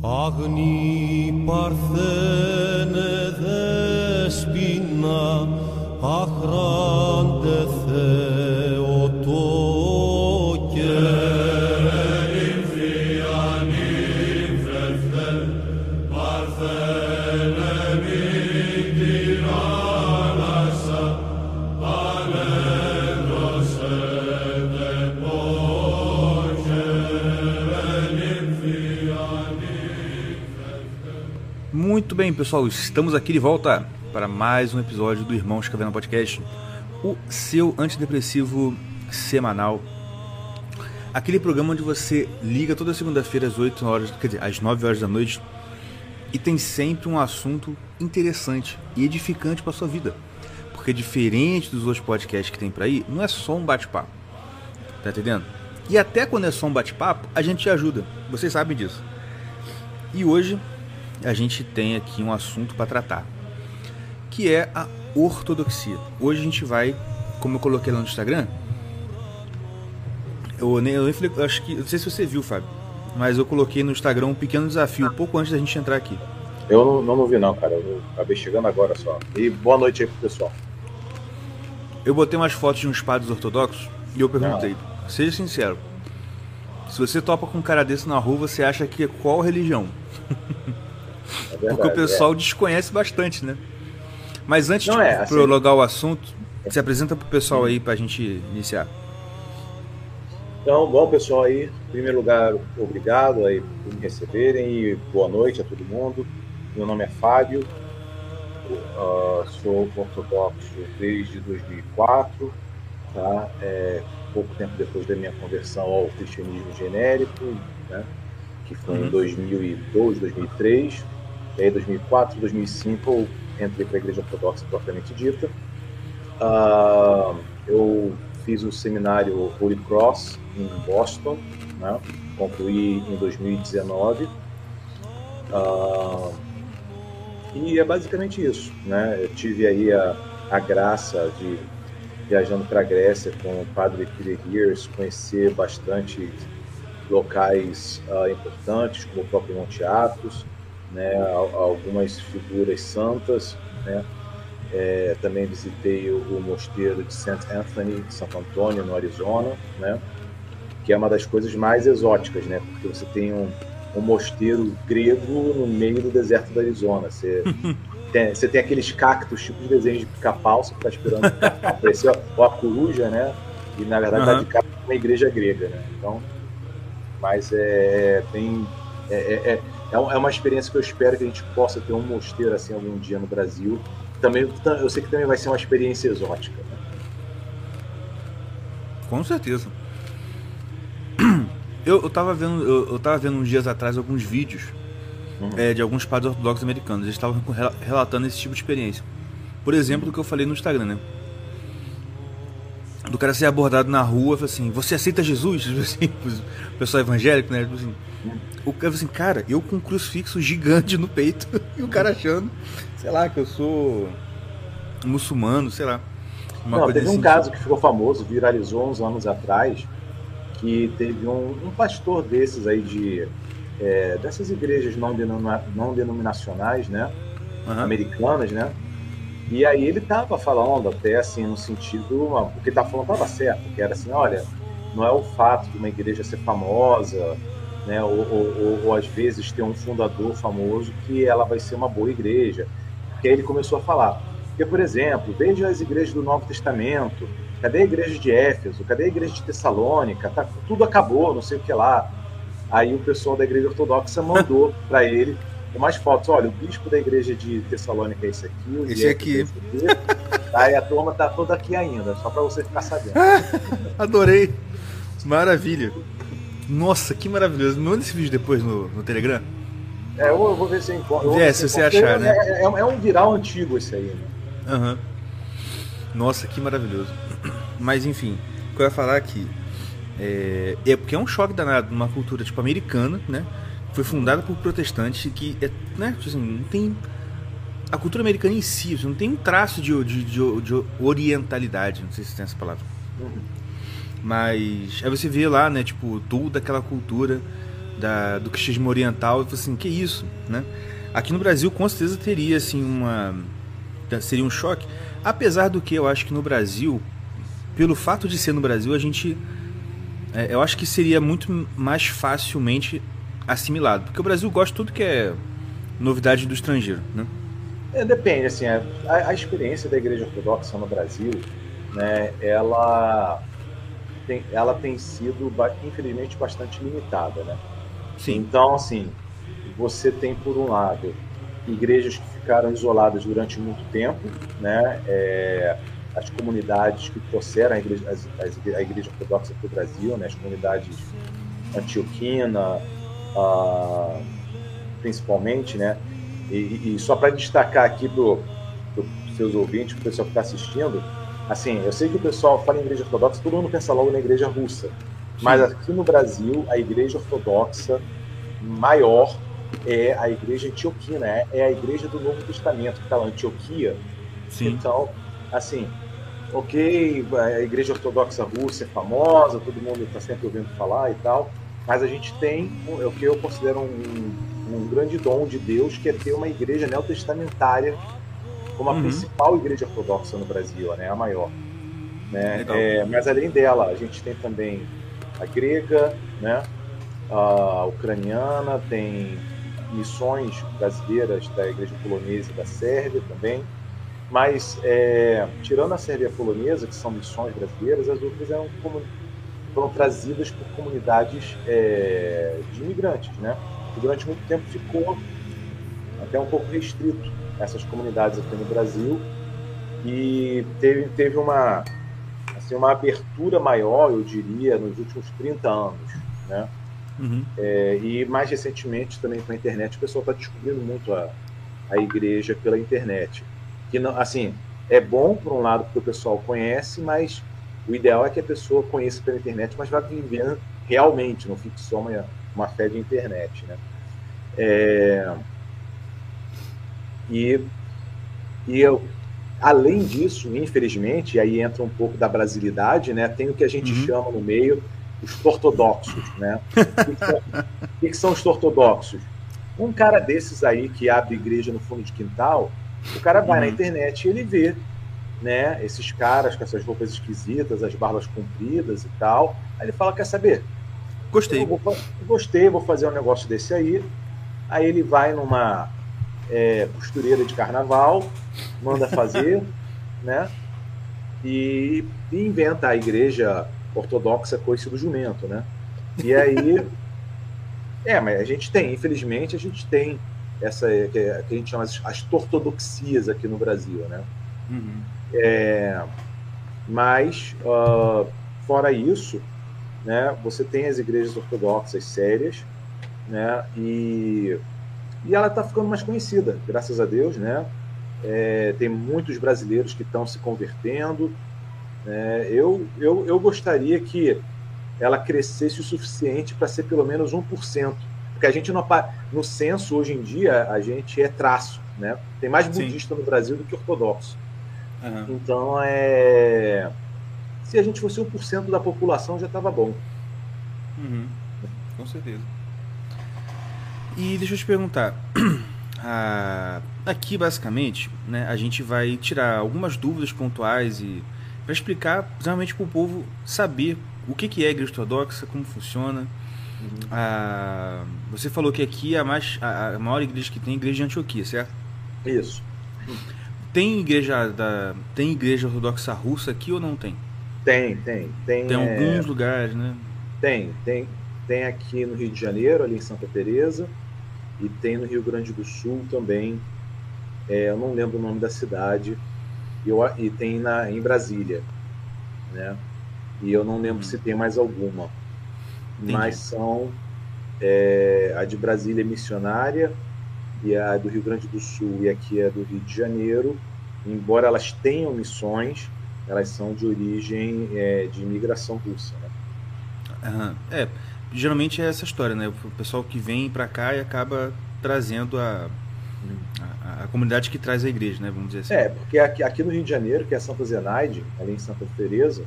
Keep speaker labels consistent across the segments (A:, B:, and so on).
A: Αγνή παρθένε δεσποινα, αχράντε
B: bem, pessoal, estamos aqui de volta para mais um episódio do Irmãos Caverna Podcast, o seu antidepressivo semanal. Aquele programa onde você liga toda segunda-feira às 8 horas, quer dizer, às 9 horas da noite e tem sempre um assunto interessante e edificante para sua vida. Porque diferente dos outros podcasts que tem por aí, não é só um bate-papo. Tá entendendo? E até quando é só um bate-papo, a gente te ajuda. Vocês sabem disso. E hoje a gente tem aqui um assunto para tratar, que é a ortodoxia. Hoje a gente vai, como eu coloquei lá no Instagram, eu nem, eu nem falei, acho que, não sei se você viu, Fábio, mas eu coloquei no Instagram um pequeno desafio, pouco antes da gente entrar aqui.
C: Eu não, não, não vi não, cara. Eu acabei chegando agora só. E boa noite aí pro pessoal.
B: Eu botei umas fotos de uns padres ortodoxos e eu perguntei, não. seja sincero, se você topa com um cara desse na rua, você acha que é qual religião? É verdade, Porque o pessoal é. desconhece bastante, né? Mas antes não de é, assim... prologar o assunto, se apresenta pro pessoal aí pra gente iniciar.
C: Então, bom pessoal aí, em primeiro lugar, obrigado aí por me receberem e boa noite a todo mundo. Meu nome é Fábio, uh, sou ortodoxo desde 2004, tá? É, pouco tempo depois da minha conversão ao cristianismo genérico, né? que foi uhum. em 2002, 2003. E aí, 2004, 2005, eu entrei para a Igreja Ortodoxa propriamente dita. Uh, eu fiz o seminário Holy Cross em Boston, né? concluí em 2019. Uh, ah, e é basicamente isso. Né? Eu tive aí a, a graça de, viajando para a Grécia com o padre Peter conhecer bastante locais uh, importantes, como o próprio Monte Athos, né, algumas figuras santas, né, é, também visitei o, o, mosteiro de St. Anthony, de Santo Antônio, no Arizona, né, que é uma das coisas mais exóticas, né, porque você tem um, um mosteiro grego no meio do deserto do Arizona. Você tem, você tem aqueles cactos, tipo de desenho de pica-pau, você está esperando aparecer a, a coruja, né, e na verdade está uhum. de cara uma igreja grega, né, então, mas é, tem... é, é, é é, é uma experiência que eu espero que a gente possa ter um mosteiro assim algum dia no Brasil. Também, eu sei que também vai ser uma experiência exótica. Né?
B: Com certeza. Eu, eu tava vendo, eu, eu tava vendo uns dias atrás alguns vídeos uhum. é, de alguns padres ortodoxos americanos. Eles estavam relatando esse tipo de experiência. Por exemplo, do que eu falei no Instagram, né? Do cara ser abordado na rua, assim, você aceita Jesus? Assim, o pessoal evangélico, né? Assim, o cara assim, cara, eu com um crucifixo gigante no peito e o cara achando, sei lá, que eu sou muçulmano, sei lá.
C: Não, teve assim, um caso que ficou famoso, viralizou uns anos atrás, que teve um, um pastor desses aí de é, dessas igrejas não, denoma, não denominacionais, né? Uhum. Americanas, né? E aí ele estava falando até assim no sentido, o que ele estava falando estava certo, que era assim, olha, não é o fato de uma igreja ser famosa, né, ou, ou, ou, ou, às vezes ter um fundador famoso que ela vai ser uma boa igreja. Porque aí ele começou a falar. Porque, por exemplo, veja as igrejas do Novo Testamento, cadê a igreja de Éfeso, cadê a igreja de Tessalônica, tá, tudo acabou, não sei o que lá. Aí o pessoal da igreja ortodoxa mandou para ele mais fotos. Olha, o bispo da igreja de Tessalônica é esse aqui. O
B: esse aqui. É esse
C: aqui. Aí a turma tá toda aqui ainda, só para você ficar sabendo.
B: Adorei. Maravilha. Nossa, que maravilhoso. Manda esse vídeo depois no, no Telegram.
C: É, eu, vou ver se eu encontro.
B: É, se você achar, né?
C: É, é, é, um viral antigo esse aí, né?
B: Uhum. Nossa, que maravilhoso. Mas enfim, o que eu ia falar aqui é, é porque é um choque danado numa cultura tipo americana, né? Foi fundada por protestantes que é, né, tipo assim, não tem a cultura americana em si, não tem um traço de, de, de, de orientalidade, não sei se tem essa palavra. Mas aí você vê lá, né, tipo, toda aquela cultura da, do cristianismo oriental, eu falei assim, que isso, né? Aqui no Brasil com certeza teria assim uma seria um choque, apesar do que eu acho que no Brasil, pelo fato de ser no Brasil, a gente é, eu acho que seria muito mais facilmente assimilado, porque o Brasil gosta de tudo que é novidade do estrangeiro, né?
C: É, depende, assim, a, a, experiência da Igreja Ortodoxa no Brasil, né, ela tem, ela tem sido, infelizmente, bastante limitada, né? Sim. Então, assim, você tem, por um lado, igrejas que ficaram isoladas durante muito tempo, né? É, as comunidades que trouxeram a igreja, as, as, a igreja ortodoxa para o Brasil, né? as comunidades antioquina, ah, principalmente, né? E, e só para destacar aqui para os seus ouvintes, para o pessoal que está assistindo, assim, eu sei que o pessoal fala em igreja ortodoxa, todo mundo pensa logo na igreja russa. Mas aqui no Brasil, a igreja ortodoxa maior é a igreja antioquina, é, é a igreja do Novo Testamento, que está lá, Antioquia. Sim. Então, assim, ok, a igreja ortodoxa russa é famosa, todo mundo está sempre ouvindo falar e tal, mas a gente tem o que eu considero um, um grande dom de Deus, que é ter uma igreja neotestamentária como a uhum. principal igreja ortodoxa no Brasil, né, a maior. Né? É, mas além dela, a gente tem também a grega, né, a ucraniana, tem missões brasileiras da igreja polonesa e da Sérvia também. Mas, é, tirando a Sérvia polonesa, que são missões brasileiras, as outras eram como, foram trazidas por comunidades é, de imigrantes, né? que durante muito tempo ficou até um pouco restrito essas comunidades aqui no Brasil e teve, teve uma, assim, uma abertura maior, eu diria, nos últimos 30 anos, né? Uhum. É, e mais recentemente também com a internet o pessoal está descobrindo muito a, a igreja pela internet. Que não, assim, é bom por um lado porque o pessoal conhece, mas o ideal é que a pessoa conheça pela internet, mas vá vivendo realmente, não fique só uma, uma fé de internet, né? É, e, e eu, além disso, infelizmente, aí entra um pouco da brasilidade, né? Tem o que a gente uhum. chama no meio os ortodoxos, né? O que, que são os ortodoxos? Um cara desses aí que abre igreja no fundo de quintal, o cara vai uhum. na internet e ele vê, né? Esses caras com essas roupas esquisitas, as barbas compridas e tal. Aí ele fala, quer saber?
B: Gostei.
C: Vou, gostei, vou fazer um negócio desse aí. Aí ele vai numa é, costureira de carnaval, manda fazer, né? E, e, inventa a igreja ortodoxa coice do jumento, né? E aí, é, mas a gente tem, infelizmente, a gente tem essa que, a gente chama as, as ortodoxias aqui no Brasil, né? Uhum. É, mas uh, fora isso, né? Você tem as igrejas ortodoxas sérias, né? E, e ela está ficando mais conhecida, graças a Deus, né? É, tem muitos brasileiros que estão se convertendo. Né? Eu, eu, eu gostaria que ela crescesse o suficiente para ser pelo menos 1%. Porque a gente não, no censo hoje em dia a gente é traço, né? Tem mais budista Sim. no Brasil do que ortodoxo. Uhum. Então é se a gente fosse 1% da população já estava bom.
B: Uhum. Com certeza. E deixa eu te perguntar. Ah, aqui, basicamente, né, a gente vai tirar algumas dúvidas pontuais e para explicar realmente para o povo saber o que, que é a igreja ortodoxa, como funciona. Uhum. Ah, você falou que aqui é a, mais, a, a, maior igreja que tem é a igreja de Antioquia, certo?
C: Isso.
B: Tem igreja da tem igreja ortodoxa russa aqui ou não tem?
C: Tem, tem, tem.
B: Tem é... alguns lugares, né?
C: Tem, tem, tem aqui no Rio de Janeiro, ali em Santa Teresa e tem no Rio Grande do Sul também. É, eu não lembro o nome da cidade. E, eu, e tem na, em Brasília, né? E eu não lembro hum. se tem mais alguma. Entendi. Mas são é, a de Brasília é missionária e a do Rio Grande do Sul e aqui é do Rio de Janeiro. Embora elas tenham missões, elas são de origem é, de imigração russa. Né?
B: É, geralmente é essa história, né? O pessoal que vem para cá e acaba trazendo a, a, a, comunidade que traz a igreja, né? Vamos dizer assim.
C: É, porque aqui, aqui no Rio de Janeiro, que é Santa Zenaide, ali em Santa Teresa,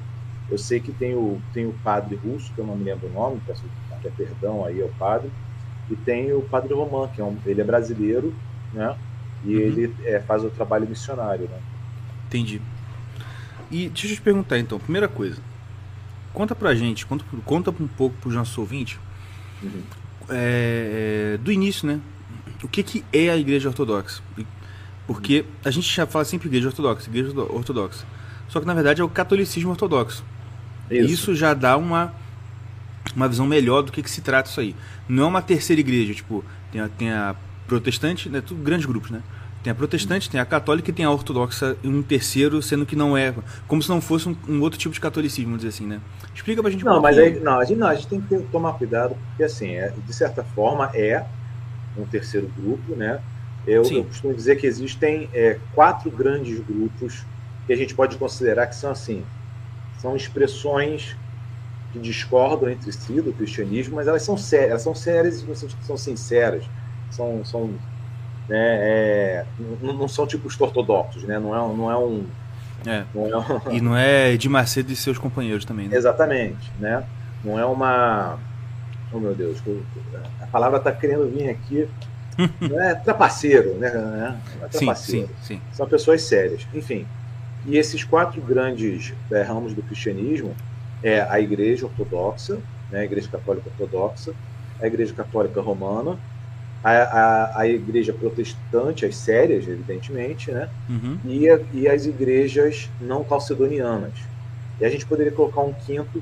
C: eu sei que tem o, tem o padre russo, que eu não me lembro o nome, peço até perdão aí ao padre, e tem o Padre Román, que é um, ele é brasileiro, né? E uhum. ele é, faz o trabalho missionário, né?
B: Entendi. E deixa eu te perguntar então, primeira coisa, conta pra gente, conta, conta um pouco pro nosso ouvinte uhum. é, do início, né? O que, que é a igreja ortodoxa? Porque a gente já fala sempre igreja ortodoxa, igreja ortodoxa. Só que na verdade é o catolicismo ortodoxo. Isso, isso já dá uma, uma visão melhor do que, que se trata isso aí. Não é uma terceira igreja, tipo, tem a, tem a protestante, né? Tudo grandes grupos, né? Tem a protestante, tem a católica e tem a ortodoxa um terceiro, sendo que não é. Como se não fosse um, um outro tipo de catolicismo, vamos dizer assim, né? Explica pra gente
C: um Não, mas aí, não, a gente, não, a gente tem que ter, tomar cuidado, porque assim, é, de certa forma é um terceiro grupo, né? Eu, eu costumo dizer que existem é, quatro grandes grupos que a gente pode considerar que são assim, são expressões que discordam entre si do cristianismo, mas elas são sérias, elas são sérias e são sinceras, são, são né, é, não, não, são tipo os ortodoxos, né? Não é, não é um.
B: É. Não é um... E não é de Macedo e seus companheiros também, né?
C: Exatamente, né? Não é uma. Oh meu Deus, a palavra está querendo vir aqui. Não é trapaceiro, né? É trapaceiro. Sim, sim, sim. São pessoas sérias. Enfim. E esses quatro grandes é, ramos do cristianismo é a Igreja Ortodoxa, né? a Igreja Católica Ortodoxa, a Igreja Católica Romana, a, a, a igreja protestante, as sérias, evidentemente, né? Uhum. E, a, e as igrejas não calcedonianas. E a gente poderia colocar um quinto,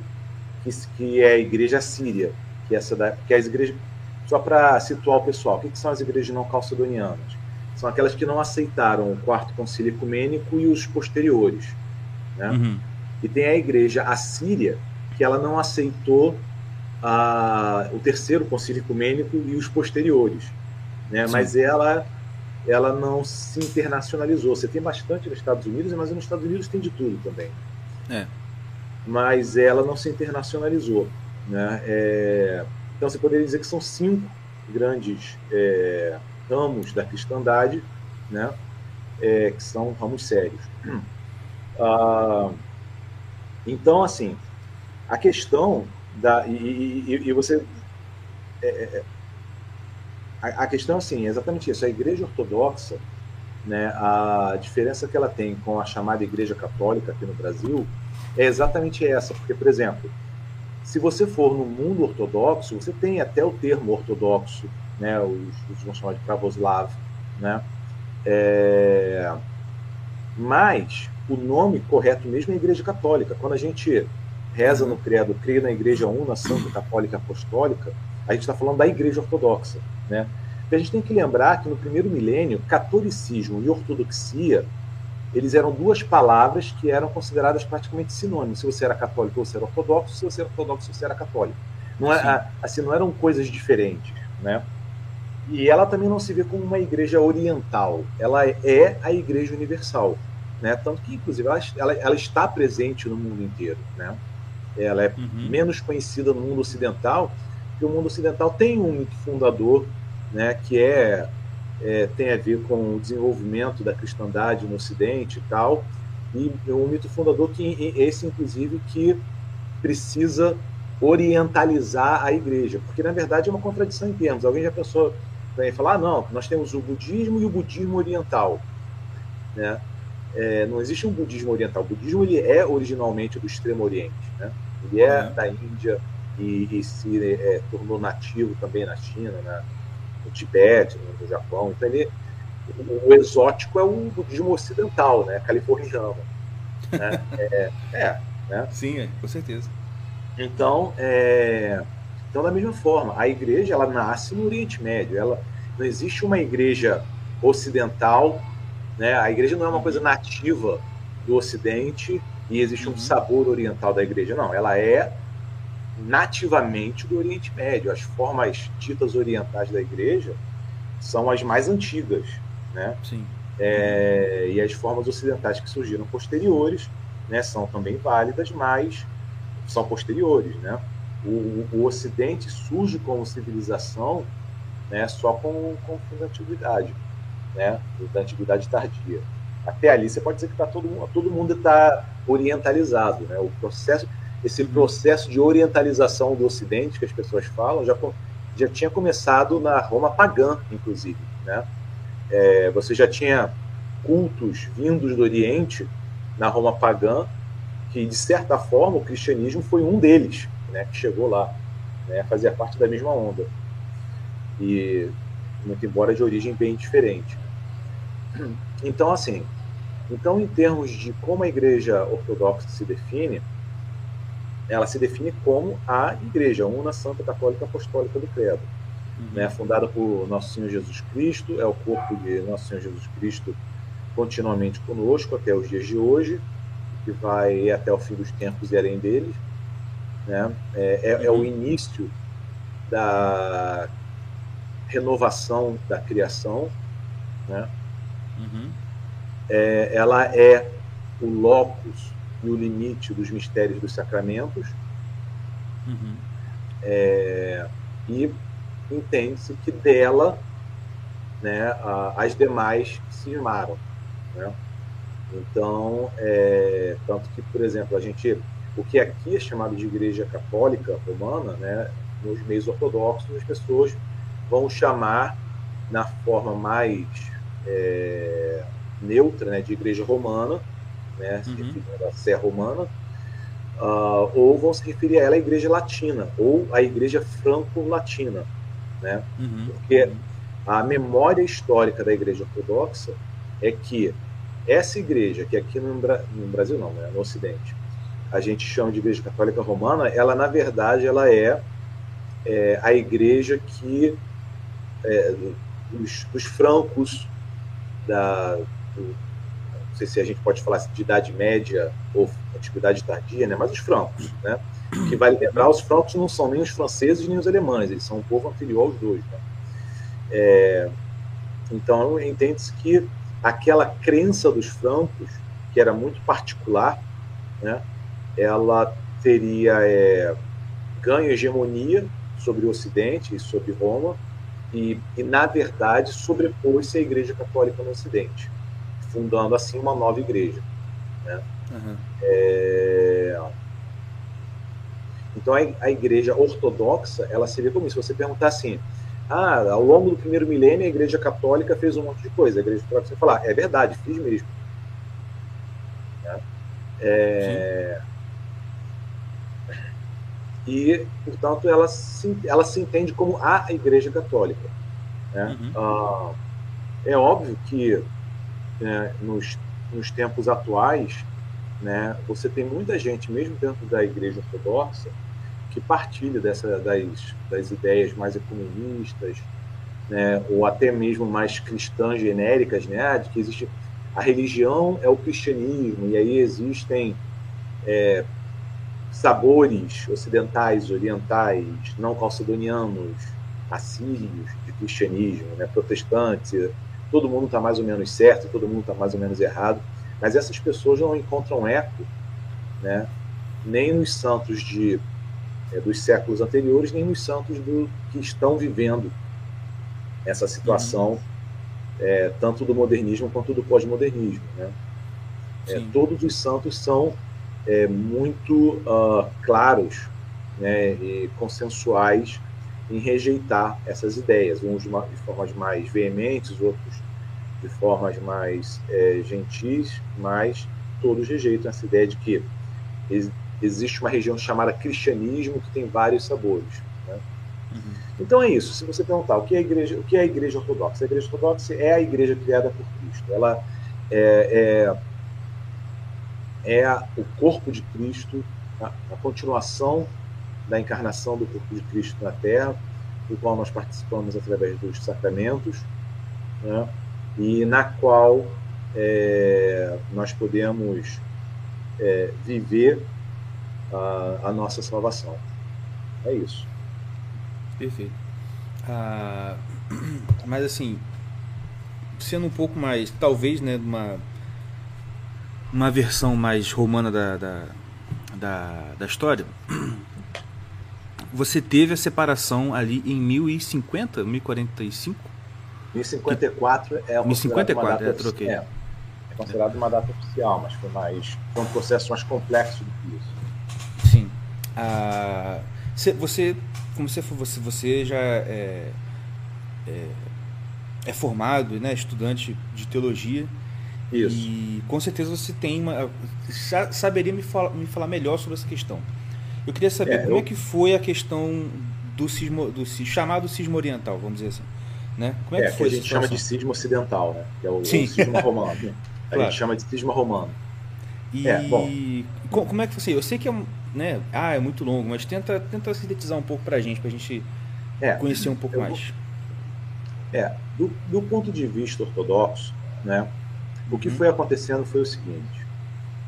C: que, que é a igreja síria, que, é essa da, que é as igrejas. Só para situar o pessoal, o que, que são as igrejas não calcedonianas? São aquelas que não aceitaram o quarto concílio ecumênico e os posteriores. Né? Uhum. E tem a igreja assíria, que ela não aceitou a, o terceiro concílio ecumênico e os posteriores, né? Mas ela ela não se internacionalizou. Você tem bastante nos Estados Unidos, mas nos Estados Unidos tem de tudo também. É. Mas ela não se internacionalizou, né? É, então você poderia dizer que são cinco grandes é, ramos da cristandade, né? É, que são ramos sérios. Ah, então, assim, a questão da, e, e, e você. É, é, é, a, a, questão, assim, é exatamente isso. A Igreja Ortodoxa, né, a diferença que ela tem com a chamada Igreja Católica aqui no Brasil é exatamente essa. Porque, por exemplo, se você for no mundo ortodoxo, você tem até o termo ortodoxo, né, os, os vão chamar de Pravoslav, né? É, mas o nome correto mesmo é Igreja Católica. Quando a gente reza no credo, crê na Igreja Una, Santa, Católica Apostólica, a gente está falando da Igreja Ortodoxa. Né? E a gente tem que lembrar que no primeiro milênio, catolicismo e ortodoxia, eles eram duas palavras que eram consideradas praticamente sinônimos. Se você era católico, você era ortodoxo, se você era ortodoxo, você era católico. Não é, assim, não eram coisas diferentes. Né? E ela também não se vê como uma igreja oriental, ela é a igreja universal. Né? Tanto que, inclusive, ela, ela, ela está presente no mundo inteiro. Né? Ela é uhum. menos conhecida no mundo ocidental, porque o mundo ocidental tem um mito fundador, né, que é, é, tem a ver com o desenvolvimento da cristandade no Ocidente e tal, e um mito fundador que esse inclusive que precisa orientalizar a igreja, porque na verdade é uma contradição em termos. Alguém já pensou em falar, ah, não, nós temos o budismo e o budismo oriental, né? É, não existe um budismo oriental. O budismo ele é originalmente do Extremo Oriente, né? Ele é uhum. da Índia e, e se é, tornou nativo também na China, na, no Tibete, no, Japão. Então, ele, o, o, exótico é o budismo ocidental, né? Californiano. Né? é, é né?
B: Sim, é, com certeza.
C: Então, é, então, da mesma forma, a igreja ela nasce no Oriente Médio. Ela, não existe uma igreja ocidental, né? A igreja não é uma coisa nativa do Ocidente e existe um sabor oriental da igreja. Não, ela é nativamente do Oriente Médio. As formas ditas orientais da igreja são as mais antigas, né?
B: Sim.
C: É, e as formas ocidentais que surgiram posteriores, né, são também válidas, mas são posteriores, né? O, o Ocidente surge como civilização, né, só com, com da antiguidade, né, da antiguidade tardia até ali você pode dizer que tá todo, todo mundo está orientalizado. Né? O processo, esse processo de orientalização do Ocidente que as pessoas falam já, já tinha começado na Roma pagã, inclusive. Né? É, você já tinha cultos vindos do Oriente na Roma pagã, que de certa forma o cristianismo foi um deles, né, que chegou lá, né, fazia parte da mesma onda. E muito embora de origem bem diferente. Então, assim, então em termos de como a Igreja Ortodoxa se define, ela se define como a Igreja, una Santa Católica Apostólica do Credo, uhum. né, fundada por Nosso Senhor Jesus Cristo, é o corpo de Nosso Senhor Jesus Cristo continuamente conosco até os dias de hoje, que vai até o fim dos tempos e além deles. Né? É, é, é o uhum. início da renovação da criação. Né? Uhum. É, ela é o locus e o limite dos mistérios dos sacramentos. Uhum. É, e entende-se que dela né, as demais se irmaram. Né? Então, é, tanto que, por exemplo, a gente, o que aqui é chamado de Igreja Católica Romana, né, nos meios ortodoxos, as pessoas vão chamar na forma mais é, neutra, né, de Igreja Romana, né, uhum. a Sé Romana, uh, ou vão se referir a ela a Igreja Latina, ou a Igreja Franco-Latina, né, uhum. porque a memória histórica da Igreja Ortodoxa é que essa igreja, que aqui no, no Brasil não, né, no Ocidente, a gente chama de Igreja Católica Romana, ela na verdade ela é, é a igreja que é, os, os, francos da do, não sei se a gente pode falar de idade média ou antiguidade tardia, né, mas os francos, né, que vai lembrar os francos não são nem os franceses nem os alemães, eles são um povo anterior aos dois, né? é, então entende-se que aquela crença dos francos, que era muito particular, né, ela teria é, ganho hegemonia sobre o Ocidente e sobre Roma, e, e na verdade sobrepôs-se a Igreja Católica no Ocidente, fundando assim uma nova igreja. Né? Uhum. É... Então a, a Igreja Ortodoxa ela seria como isso. Se você perguntar assim, ah, ao longo do primeiro milênio a Igreja Católica fez um monte de coisa. A Igreja Católica você falar, é verdade, fiz mesmo. Né? É... E, portanto, ela se, ela se entende como a Igreja Católica. Né? Uhum. Ah, é óbvio que né, nos, nos tempos atuais, né, você tem muita gente, mesmo dentro da Igreja Ortodoxa, que partilha dessa, das, das ideias mais ecumenistas, né, ou até mesmo mais cristãs genéricas, né, de que existe a religião é o cristianismo e aí existem é, sabores ocidentais, orientais, não calcedonianos, assírios de cristianismo, né, protestantes. Todo mundo está mais ou menos certo, todo mundo está mais ou menos errado, mas essas pessoas não encontram eco, né, nem nos santos de é, dos séculos anteriores, nem nos santos do, que estão vivendo essa situação, uhum. é, tanto do modernismo quanto do pós-modernismo. Né? É, todos os santos são é, muito uh, claros né, e consensuais em rejeitar essas ideias, uns de, de formas mais veementes, outros de formas mais é, gentis, mas todos rejeitam essa ideia de que existe uma região chamada cristianismo que tem vários sabores. Né? Uhum. Então é isso. Se você perguntar o que é a igreja, o que é a igreja ortodoxa, a igreja ortodoxa é a igreja criada por Cristo. Ela é, é, é o corpo de Cristo, a, a, continuação da encarnação do corpo de Cristo na Terra, do qual nós participamos através dos sacramentos, né? e na qual é, nós podemos é, viver a, a nossa salvação. É isso.
B: Perfeito. Ah, mas assim, sendo um pouco mais, talvez, né, uma, uma versão mais romana da, da, da, da história, você teve a separação ali em 1050, 1045?
C: 1054 é uma
B: 1054, é, troquei. É, é
C: considerado uma data oficial, mas foi mais foi um processo mais complexo do que isso.
B: Ah, você, como você, você, você já é, é, é formado, né, estudante de teologia.
C: Isso.
B: E com certeza você tem uma. Saberia me falar, me falar melhor sobre essa questão. Eu queria saber é, como eu... é que foi a questão do cismo, do chamado cismo oriental, vamos dizer assim. Né?
C: Como é, é que foi que a gente chama de cisma ocidental, né? Que é o, Sim. o cisma romano. A claro. gente chama de cisma romano.
B: E é, bom. como é que você? Eu sei que é, né? Ah, é muito longo, mas tenta, tenta sintetizar um pouco para a gente, para a gente é, conhecer um pouco mais.
C: É, do, do, ponto de vista ortodoxo, né? O que foi acontecendo foi o seguinte: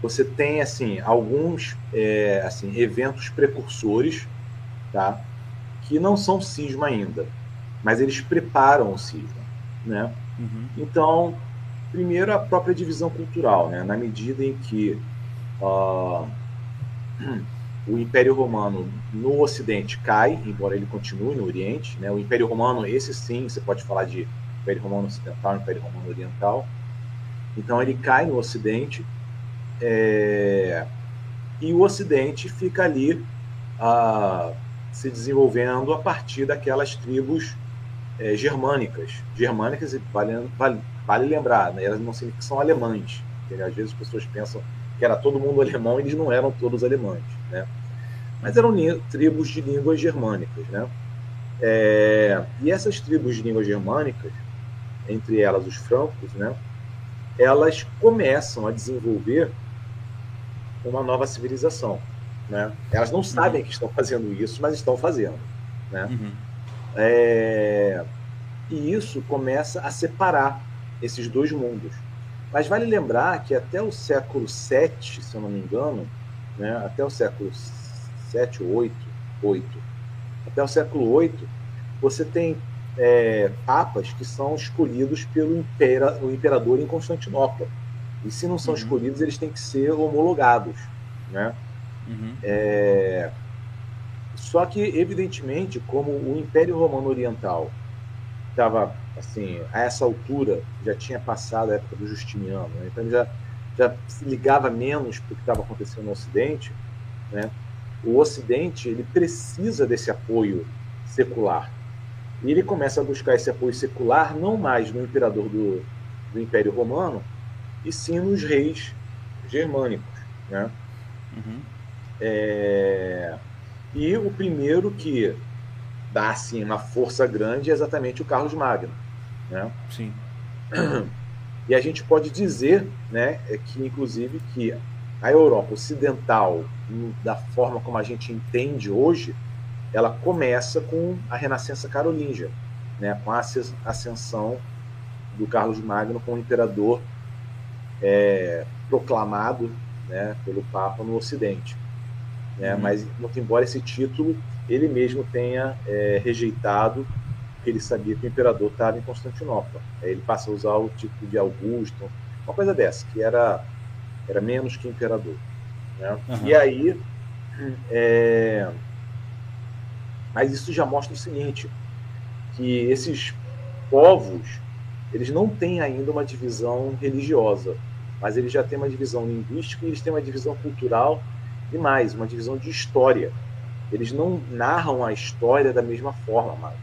C: você tem assim alguns é, assim eventos precursores, tá? Que não são cisma ainda, mas eles preparam o cisma, né? Uhum. Então Primeiro, a própria divisão cultural, né? na medida em que uh, o Império Romano no Ocidente cai, embora ele continue no Oriente. Né? O Império Romano, esse sim, você pode falar de Império Romano Ocidental, Império Romano Oriental. Então, ele cai no Ocidente é, e o Ocidente fica ali uh, se desenvolvendo a partir daquelas tribos é, germânicas. Germânicas, vale, vale, Vale lembrar, né, elas não significam que são alemães. Às vezes as pessoas pensam que era todo mundo alemão e eles não eram todos alemães. Né? Mas eram tribos de línguas germânicas. Né? É, e essas tribos de línguas germânicas, entre elas os francos, né, elas começam a desenvolver uma nova civilização. Né? Elas não sabem uhum. que estão fazendo isso, mas estão fazendo. Né? Uhum. É, e isso começa a separar esses dois mundos. Mas vale lembrar que até o século VII, se eu não me engano, né, até o século VII VIII, 8, até o século VIII, você tem é, papas que são escolhidos pelo impera, o imperador em Constantinopla. E se não são uhum. escolhidos, eles têm que ser homologados. Né? Uhum. É... Só que, evidentemente, como o Império Romano Oriental estava assim, a essa altura já tinha passado a época do Justiniano, né? então ele já, já se ligava menos para o que estava acontecendo no Ocidente, né? O Ocidente ele precisa desse apoio secular e ele começa a buscar esse apoio secular não mais no imperador do, do Império Romano e sim nos reis germânicos, né? Uhum. É... E o primeiro que dá assim uma força grande é exatamente o Carlos Magno, né?
B: Sim.
C: E a gente pode dizer, né, é que inclusive que a Europa Ocidental, da forma como a gente entende hoje, ela começa com a Renascença Carolíngia, né, com a ascensão do Carlos Magno como imperador é, proclamado né, pelo Papa no Ocidente. Né? Uhum. Mas, muito embora esse título ele mesmo tenha é, rejeitado, ele sabia que o imperador estava em Constantinopla. Aí ele passa a usar o título de Augusto, uma coisa dessa, que era, era menos que imperador. Né? Uhum. E aí. É... Mas isso já mostra o seguinte: que esses povos eles não têm ainda uma divisão religiosa, mas eles já têm uma divisão linguística eles têm uma divisão cultural e mais, uma divisão de história eles não narram a história da mesma forma mais,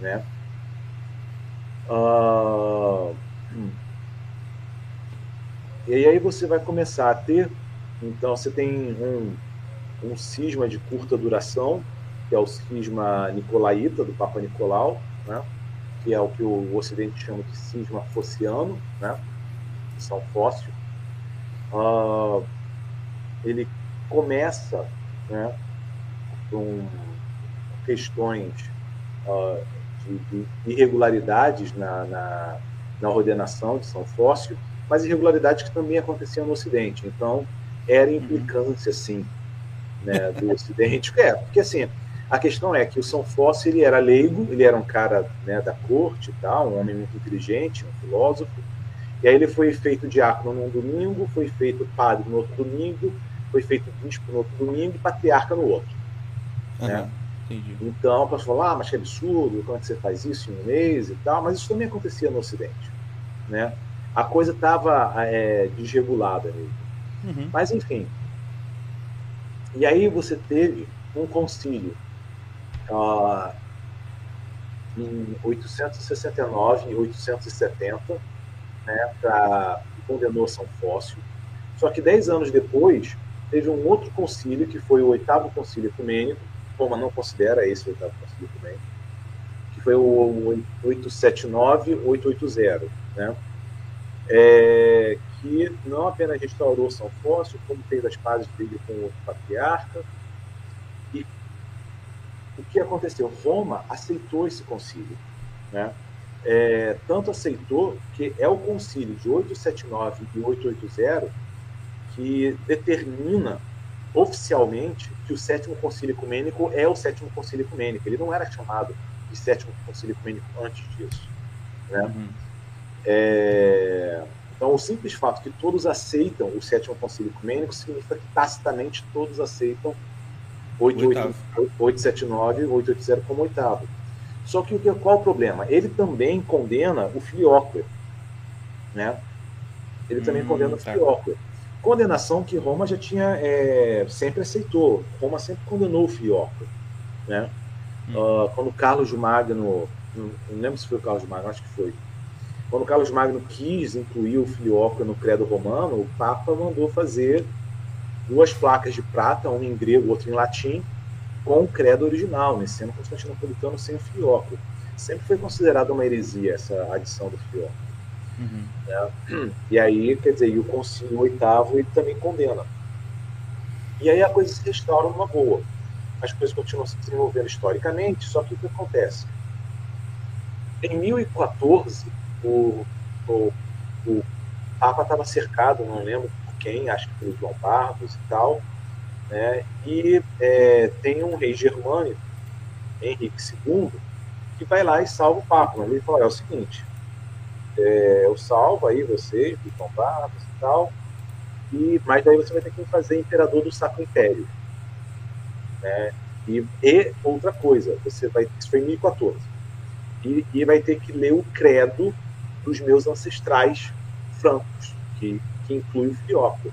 C: né? Uh, e aí você vai começar a ter, então você tem um, um cisma de curta duração, que é o cisma nicolaíta do Papa Nicolau, né? que é o que o Ocidente chama de cisma fossiano, né? São Fóssil. Uh, ele começa, né? com questões uh, de, de, irregularidades na, na, na, ordenação de São Fóssil, mas irregularidades que também aconteciam no Ocidente. Então, era uhum. implicância, sim, né, do Ocidente. É, porque, assim, a questão é que o São Fóssil ele era leigo, ele era um cara né, da corte e tal, um homem muito inteligente, um filósofo, e aí ele foi feito diácono num domingo, foi feito padre no outro domingo, foi feito bispo no outro domingo e patriarca no outro. Uhum, né? Então, a pessoa fala, ah, mas que absurdo, como é que você faz isso em um mês e tal, mas isso também acontecia no Ocidente. Né? A coisa estava é, desregulada mesmo. Uhum. Mas, enfim. E aí você teve um concílio uh, em 869 e 870, né, para condenou São Fócio. Só que dez anos depois teve um outro concílio que foi o oitavo concílio ecumênico. Roma não considera esse o oitavo concílio ecumênico, que foi o 879-880, né? É, que não apenas restaurou São Fócio, como fez as pazes dele com o patriarca. O que aconteceu? Roma aceitou esse concílio, né? É, tanto aceitou que é o concílio de 879 e 880 que determina oficialmente que o sétimo concílio ecumênico é o sétimo concílio ecumênico. Ele não era chamado de sétimo concílio ecumênico antes disso. Né? Uhum. É... Então, o simples fato que todos aceitam o sétimo concílio ecumênico significa que tacitamente todos aceitam 879 e 880 como oitavo. Só que qual o problema? Ele também condena o filioque. Né? Ele também hum, condena o tá. filioque. Condenação que Roma já tinha é, sempre aceitou. Roma sempre condenou o filioque. Né? Hum. Uh, quando Carlos Magno, não, não lembro se foi o Carlos Magno, acho que foi. Quando Carlos Magno quis incluir o filioque no credo romano, o Papa mandou fazer duas placas de prata, uma em grego, outra em latim, com o credo original, né, sendo constantinopolitano sem o filioque. Sempre foi considerada uma heresia essa adição do filioque. Uhum. Né? E aí, quer dizer, e o concílio oitavo ele também condena. E aí a coisa se restaura numa boa. As coisas continuam se desenvolvendo historicamente, só que o que acontece? Em 1014, o, o, o Papa estava cercado, não lembro quem, acho que pelo João Barros e tal, né? E é, tem um rei germânico, Henrique II, que vai lá e salva o Papa. Ele fala: é o seguinte, é, eu salvo aí vocês, Vitão Barros e tal, e, mas daí você vai ter que fazer imperador do Sacro Império. Né? E, e outra coisa, você vai, isso foi em 1014, e, e vai ter que ler o credo dos meus ancestrais francos, que, que inclui o Filioque.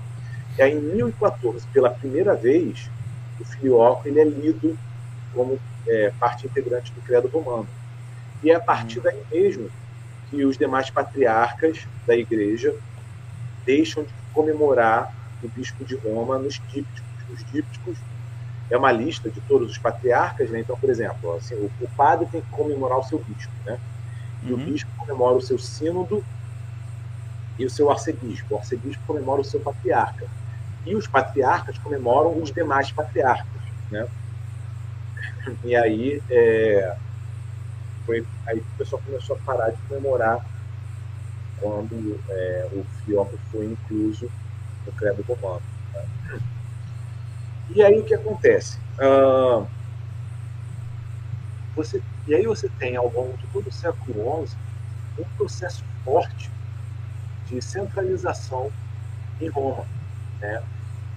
C: E aí, em 1014, pela primeira vez, o filioco ele é lido como é, parte integrante do credo romano. E é a partir daí mesmo que os demais patriarcas da igreja deixam de comemorar o bispo de Roma nos dípticos. Os dípticos é uma lista de todos os patriarcas, né? Então, por exemplo, assim, o, o, padre tem que comemorar o seu bispo, né? E uhum. o bispo comemora o seu sínodo e o seu arcebispo. O arcebispo comemora o seu patriarca e os patriarcas comemoram os demais patriarcas, né? E aí, é, foi, aí o pessoal começou a parar de comemorar quando é, o Filioque foi incluso no credo romano. Né? E aí o que acontece? Uh, você, e aí você tem, ao longo de todo o século XI, um processo forte de centralização em Roma né?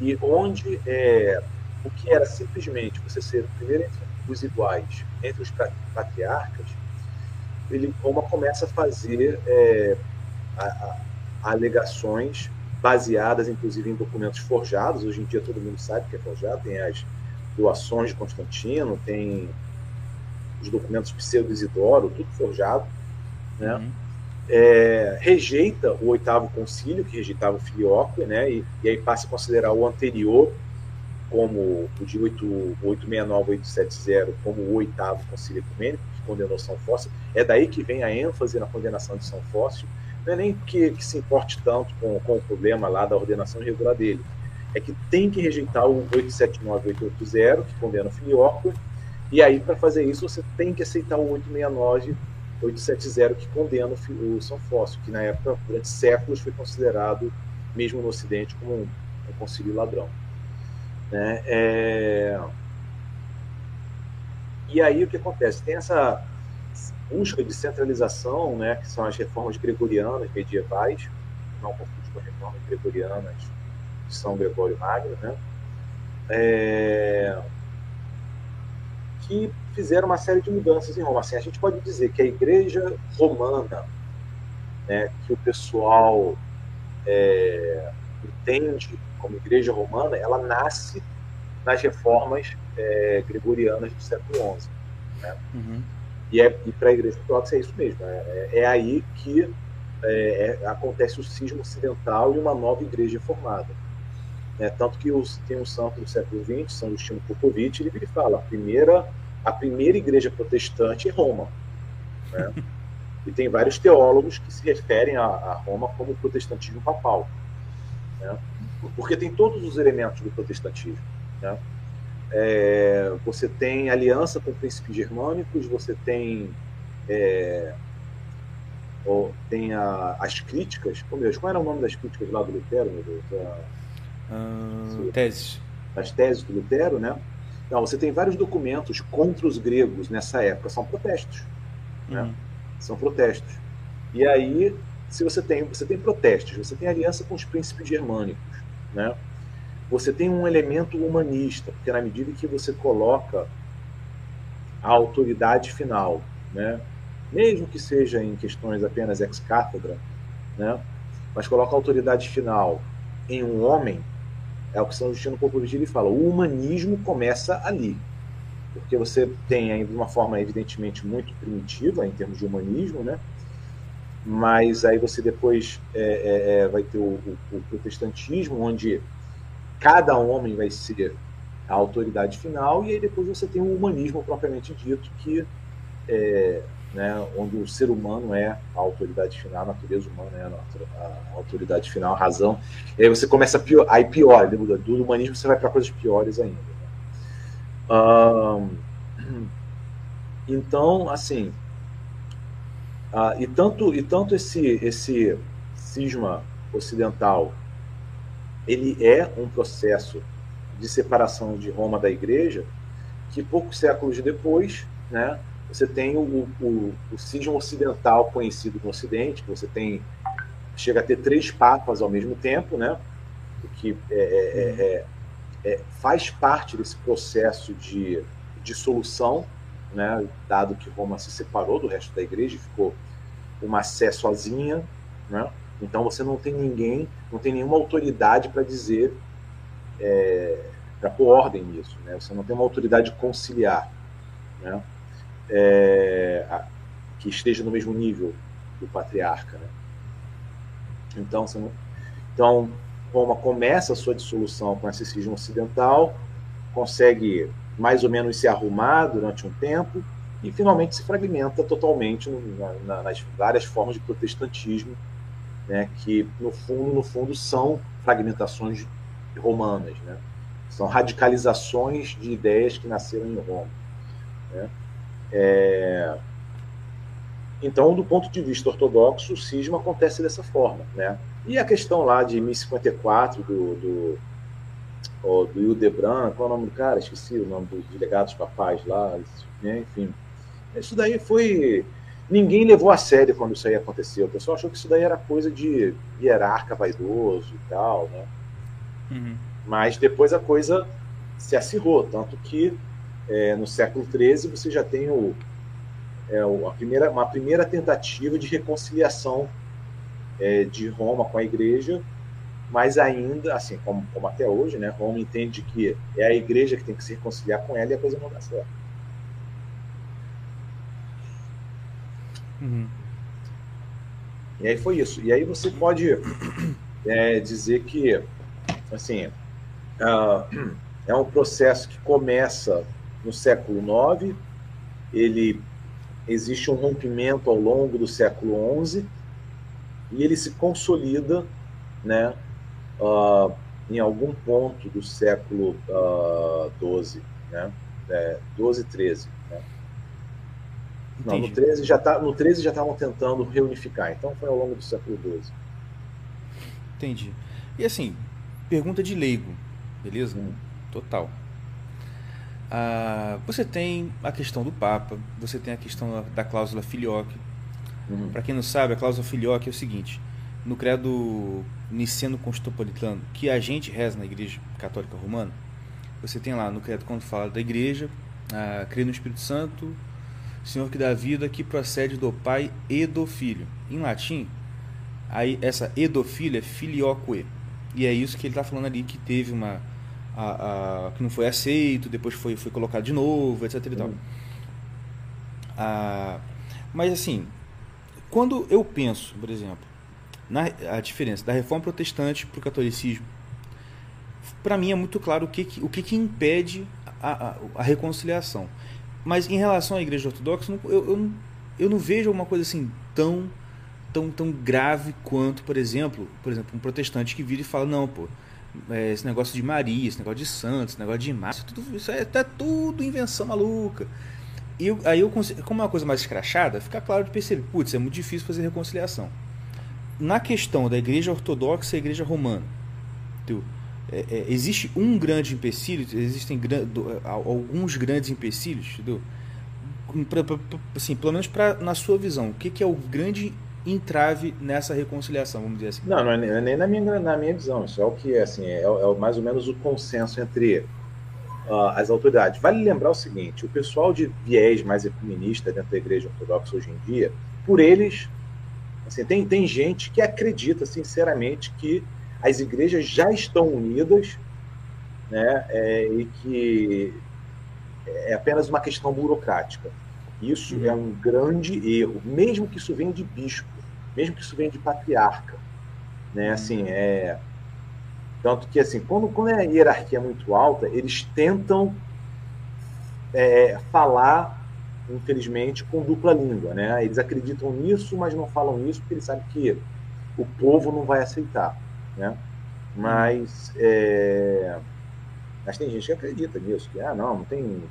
C: E onde é, o que era simplesmente você ser primeiro entre os iguais, entre os patriarcas, ele Roma começa a fazer é, a, a, alegações baseadas, inclusive, em documentos forjados. Hoje em dia todo mundo sabe que é forjado. Tem as doações de Constantino, tem os documentos pseudo-Isidoro, tudo forjado, né? Uhum é, rejeita o oitavo concílio, que rejeitava o filioque, né, e, e, aí passa a considerar o anterior, como o de 8, 869, 870, como o oitavo concílio ecumênico, que condenou São Fócio. É daí que vem a ênfase na condenação de São Fócio. Não é nem que, que se importe tanto com, com o problema lá da ordenação irregular dele. É que tem que rejeitar o 879 880, que condena o filioque, e aí, para fazer isso, você tem que aceitar o 869 870 que condena o São Fócio, que na época, durante séculos, foi considerado, mesmo no Ocidente, como um, um concílio ladrão. Né? É... E aí o que acontece? Tem essa busca de centralização, né, que são as reformas gregorianas medievais, não confundir com as reformas gregorianas de São Gregório Magno, né? É... que fizeram uma série de mudanças em Roma. Assim, a gente pode dizer que a igreja romana, né, que o pessoal é, entende como igreja romana, ela nasce nas reformas é, gregorianas do século XI. Né? Uhum. E, é, e para a Igreja Ortodoxa é isso mesmo. É, é aí que é, é, acontece o cisma ocidental e uma nova igreja formada. É, tanto que os, tem um santo do século XX, São Justino Popovich, ele, ele fala a primeira, a primeira igreja protestante é Roma. Né? e tem vários teólogos que se referem a, a Roma como protestantismo papal. Né? Porque tem todos os elementos do protestantismo. Né? É, você tem aliança com príncipes germânicos, você tem é, tem a, as críticas, como Deus, qual era o nome das críticas lá do Lutero, meu Deus?
B: Uh, teses.
C: As teses do Lutero, né? Então, você tem vários documentos contra os gregos nessa época, são protestos, né? uhum. São protestos. E aí, se você tem, você tem protestos, você tem aliança com os príncipes germânicos, né? Você tem um elemento humanista, porque na medida que você coloca a autoridade final, né? mesmo que seja em questões apenas ex cátedra, né? mas coloca a autoridade final em um homem, é o que São Justino Popovich fala, o humanismo começa ali. Porque você tem ainda uma forma evidentemente muito primitiva em termos de humanismo, né? mas aí você depois é, é, é, vai ter o, o, o, protestantismo, onde cada homem vai ser a autoridade final, e aí depois você tem o humanismo propriamente dito, que é, né, onde o ser humano é a autoridade final, a natureza humana é a, autoridade final, a razão. E aí você começa a pior, aí pior, do, do humanismo você vai para coisas piores ainda. Né? então, assim, uh, e tanto e tanto esse esse cisma ocidental, ele é um processo de separação de Roma da Igreja que poucos séculos depois, né, você tem o, o, o ocidental conhecido no Ocidente, que você tem chega a ter três papas ao mesmo tempo, né? O que é, é, é, é, faz parte desse processo de dissolução, né? Dado que Roma se separou do resto da Igreja, ficou uma sé sozinha, né? Então você não tem ninguém, não tem nenhuma autoridade para dizer, é, para pôr ordem nisso, né? Você não tem uma autoridade conciliar, né? É, que esteja no mesmo nível do patriarca. Né? Então, não, então, Roma começa a sua dissolução com esse cisma ocidental, consegue mais ou menos se arrumar durante um tempo e finalmente se fragmenta totalmente na, nas várias formas de protestantismo, né, que no fundo, no fundo são fragmentações romanas, né? são radicalizações de ideias que nasceram em Roma. Né? É... Então, do ponto de vista ortodoxo, o cisma acontece dessa forma. Né? E a questão lá de 1054 do, do, oh, do Hildebrand, qual é o nome do cara? Esqueci o nome dos delegados papais lá, né? enfim. Isso daí foi. Ninguém levou a sério quando isso aí aconteceu. O pessoal achou que isso daí era coisa de hierarca vaidoso e tal, né? Uhum. Mas depois a coisa se acirrou, tanto que é, no século XIII, você já tem o, é, a primeira, uma primeira tentativa de reconciliação é, de Roma com a Igreja, mas ainda, assim como, como, até hoje, né, Roma entende que é a Igreja que tem que se reconciliar com ela e a coisa não dá certo. Uhum. E aí foi isso. E aí você pode é, dizer que, assim, uh, é um processo que começa no século IX, ele existe um rompimento ao longo do século XI e ele se consolida, né, uh, em algum ponto do século XII, uh, né, é, 12, 13. Né? Não, no 13 já tá, no 13 já estavam tentando reunificar, então foi ao longo do século XII.
B: Entendi. E assim, pergunta de leigo, beleza? Hum. Total. Ah, você tem a questão do Papa, você tem a questão da cláusula filioque. Uhum. Para quem não sabe, a cláusula filioque é o seguinte: no credo niceno-constantinopolitano, que a gente reza na Igreja Católica Romana, você tem lá no credo quando fala da Igreja, ah, crê no Espírito Santo, Senhor que dá vida, que procede do Pai e do Filho. Em latim, aí essa e do Filho é filioque. E é isso que ele está falando ali, que teve uma a, a, que não foi aceito, depois foi, foi colocado de novo, etc. E tal. Uhum. Ah, mas assim, quando eu penso, por exemplo, na a diferença da reforma protestante para o catolicismo, para mim é muito claro o que, o que, que impede a, a, a, reconciliação. Mas em relação à igreja ortodoxa, eu, eu, eu não vejo alguma coisa assim tão tão, tão grave quanto, por exemplo, por exemplo, um protestante que vira e fala, não, pô, é, esse negócio de Maria, esse negócio de santos, esse negócio de massa, tudo, isso é tá tudo invenção maluca. E eu, aí eu como é uma coisa mais escrachada, fica claro de perceber, putz, é muito difícil fazer reconciliação. Na questão da igreja ortodoxa e igreja romana, entendeu? É, é, existe um grande empecilho, existem alguns grandes empecilhos, entendeu? Pra, pra, assim, pelo menos pra, na sua visão, o que, que é o grande entrave nessa reconciliação, vamos dizer assim?
C: Não, não é, é nem na minha, na minha visão. Isso é o que é, assim, é, é mais ou menos o consenso entre uh, as autoridades. Vale lembrar o seguinte: o pessoal de viés mais ecumenista dentro da igreja ortodoxa hoje em dia, por eles, assim, tem, tem gente que acredita sinceramente que as igrejas já estão unidas né, é, e que é apenas uma questão burocrática. Isso uhum. é um grande erro, mesmo que isso venha de bispo, mesmo que isso venha de patriarca. Né? Uhum. Assim, é... Tanto que, assim, quando, quando a hierarquia é muito alta, eles tentam é, falar, infelizmente, com dupla língua. Né? Eles acreditam nisso, mas não falam isso porque eles sabem que o povo não vai aceitar. Né? Mas, é... mas tem gente que acredita nisso, que, ah, não, não tem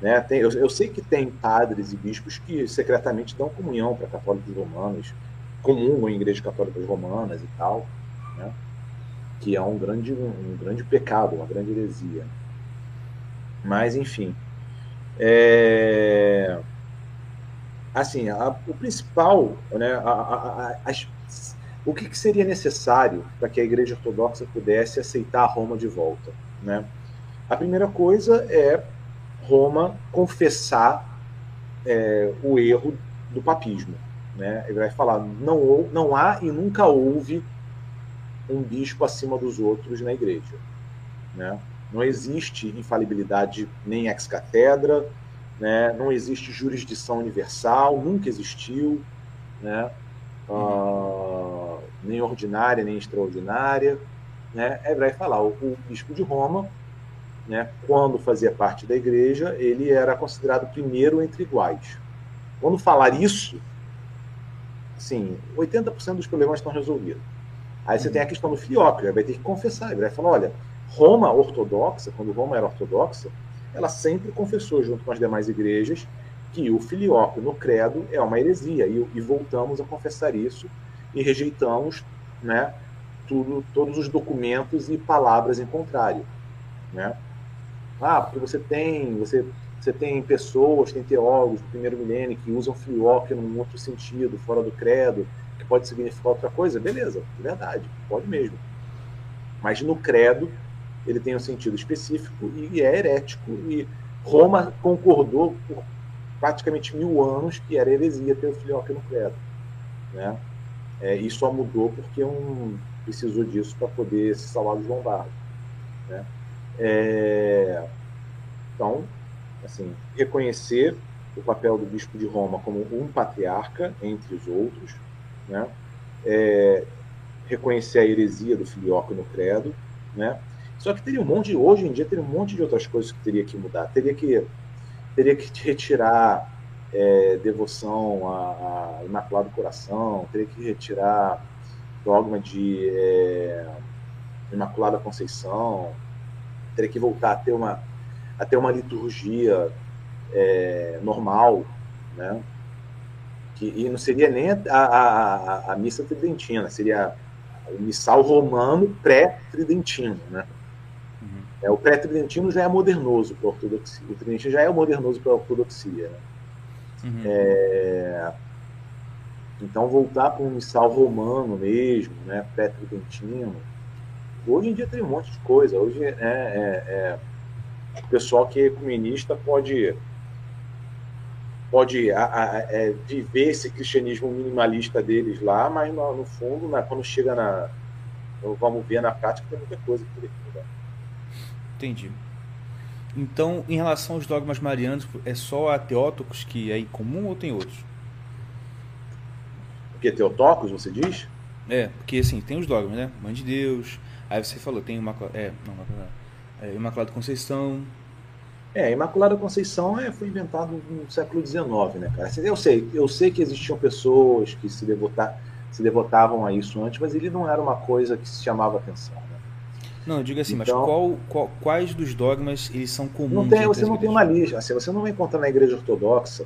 C: né? Tem, eu, eu, sei que tem padres e bispos que secretamente dão comunhão para católicos romanos, comungam em igrejas católicas romanas e tal, né? que é um grande, um grande pecado, uma grande heresia. Mas, enfim. É... Assim, a, o principal, né, a, a, as, o que, que seria necessário para que a Igreja Ortodoxa pudesse aceitar Roma de volta? Né? A primeira coisa é Roma confessar é, o erro do papismo. Né? Ele vai falar: não, não há e nunca houve um bispo acima dos outros na igreja. Né? Não existe infalibilidade nem ex-catedra, né? não existe jurisdição universal, nunca existiu, né? Uh, nem ordinária nem extraordinária. Né? Ele vai falar: o, o bispo de Roma né, quando fazia parte da igreja, ele era considerado primeiro entre iguais. Quando falar isso, assim, 80% dos problemas estão resolvidos. Aí você uhum. tem a questão do filioque, vai ter que confessar, ele vai falar, olha, Roma ortodoxa, quando Roma era ortodoxa, ela sempre confessou junto com as demais igrejas que o filioque no credo é uma heresia e, e voltamos a confessar isso e rejeitamos, né, tudo, todos os documentos e palavras em contrário, né? Ah, porque você tem, você, você tem pessoas, tem teólogos do primeiro milênio que usam filioque num outro sentido, fora do credo, que pode significar outra coisa. Beleza, é verdade, pode mesmo. Mas no credo ele tem um sentido específico e é herético. E Roma concordou por praticamente mil anos que era heresia ter o filioque no credo. Né? É, e só mudou porque um precisou disso para poder se salvar dos lombardos. Né? É... Então, assim, reconhecer o papel do bispo de Roma como um patriarca entre os outros, né? É... reconhecer a heresia do filioque no credo, né? Só que teria um monte, hoje em dia teria um monte de outras coisas que teria que mudar. Teria que teria que retirar é, devoção a, a Imaculado Coração, teria que retirar dogma de é, Imaculada Conceição, teria que voltar a ter uma, a ter uma liturgia é, normal, né? Que, e não seria nem a, a, a, missa tridentina, seria o missal romano pré-tridentino, né? Uhum. É, o pré-tridentino já é modernoso para a ortodoxia, o tridentino já é modernoso para a ortodoxia, né? Uhum. É, então voltar para um missal romano mesmo, né? Pré-tridentino, Hoje em dia tem um monte de coisa. Hoje é, é, é o pessoal que é ecumenista pode pode a, a, é, viver esse cristianismo minimalista deles lá, mas no, no fundo, na, quando chega na vamos ver na prática tem muita coisa que
B: Entendi. Então, em relação aos dogmas marianos, é só a Teótocos que é incomum ou tem outros?
C: O que? Teotocos, você diz?
B: É, porque assim, tem os dogmas, né? Mãe de Deus, aí você falou, tem uma. É, não, é, Imaculada Conceição.
C: É, Imaculada Conceição é, foi inventado no século XIX, né, cara? Eu sei, eu sei que existiam pessoas que se, devotar, se devotavam a isso antes, mas ele não era uma coisa que se chamava atenção. Né?
B: Não, diga assim, então, mas qual, qual, quais dos dogmas eles são comuns?
C: Não tem, você não tem uma lista, assim, você não vai encontrar na igreja ortodoxa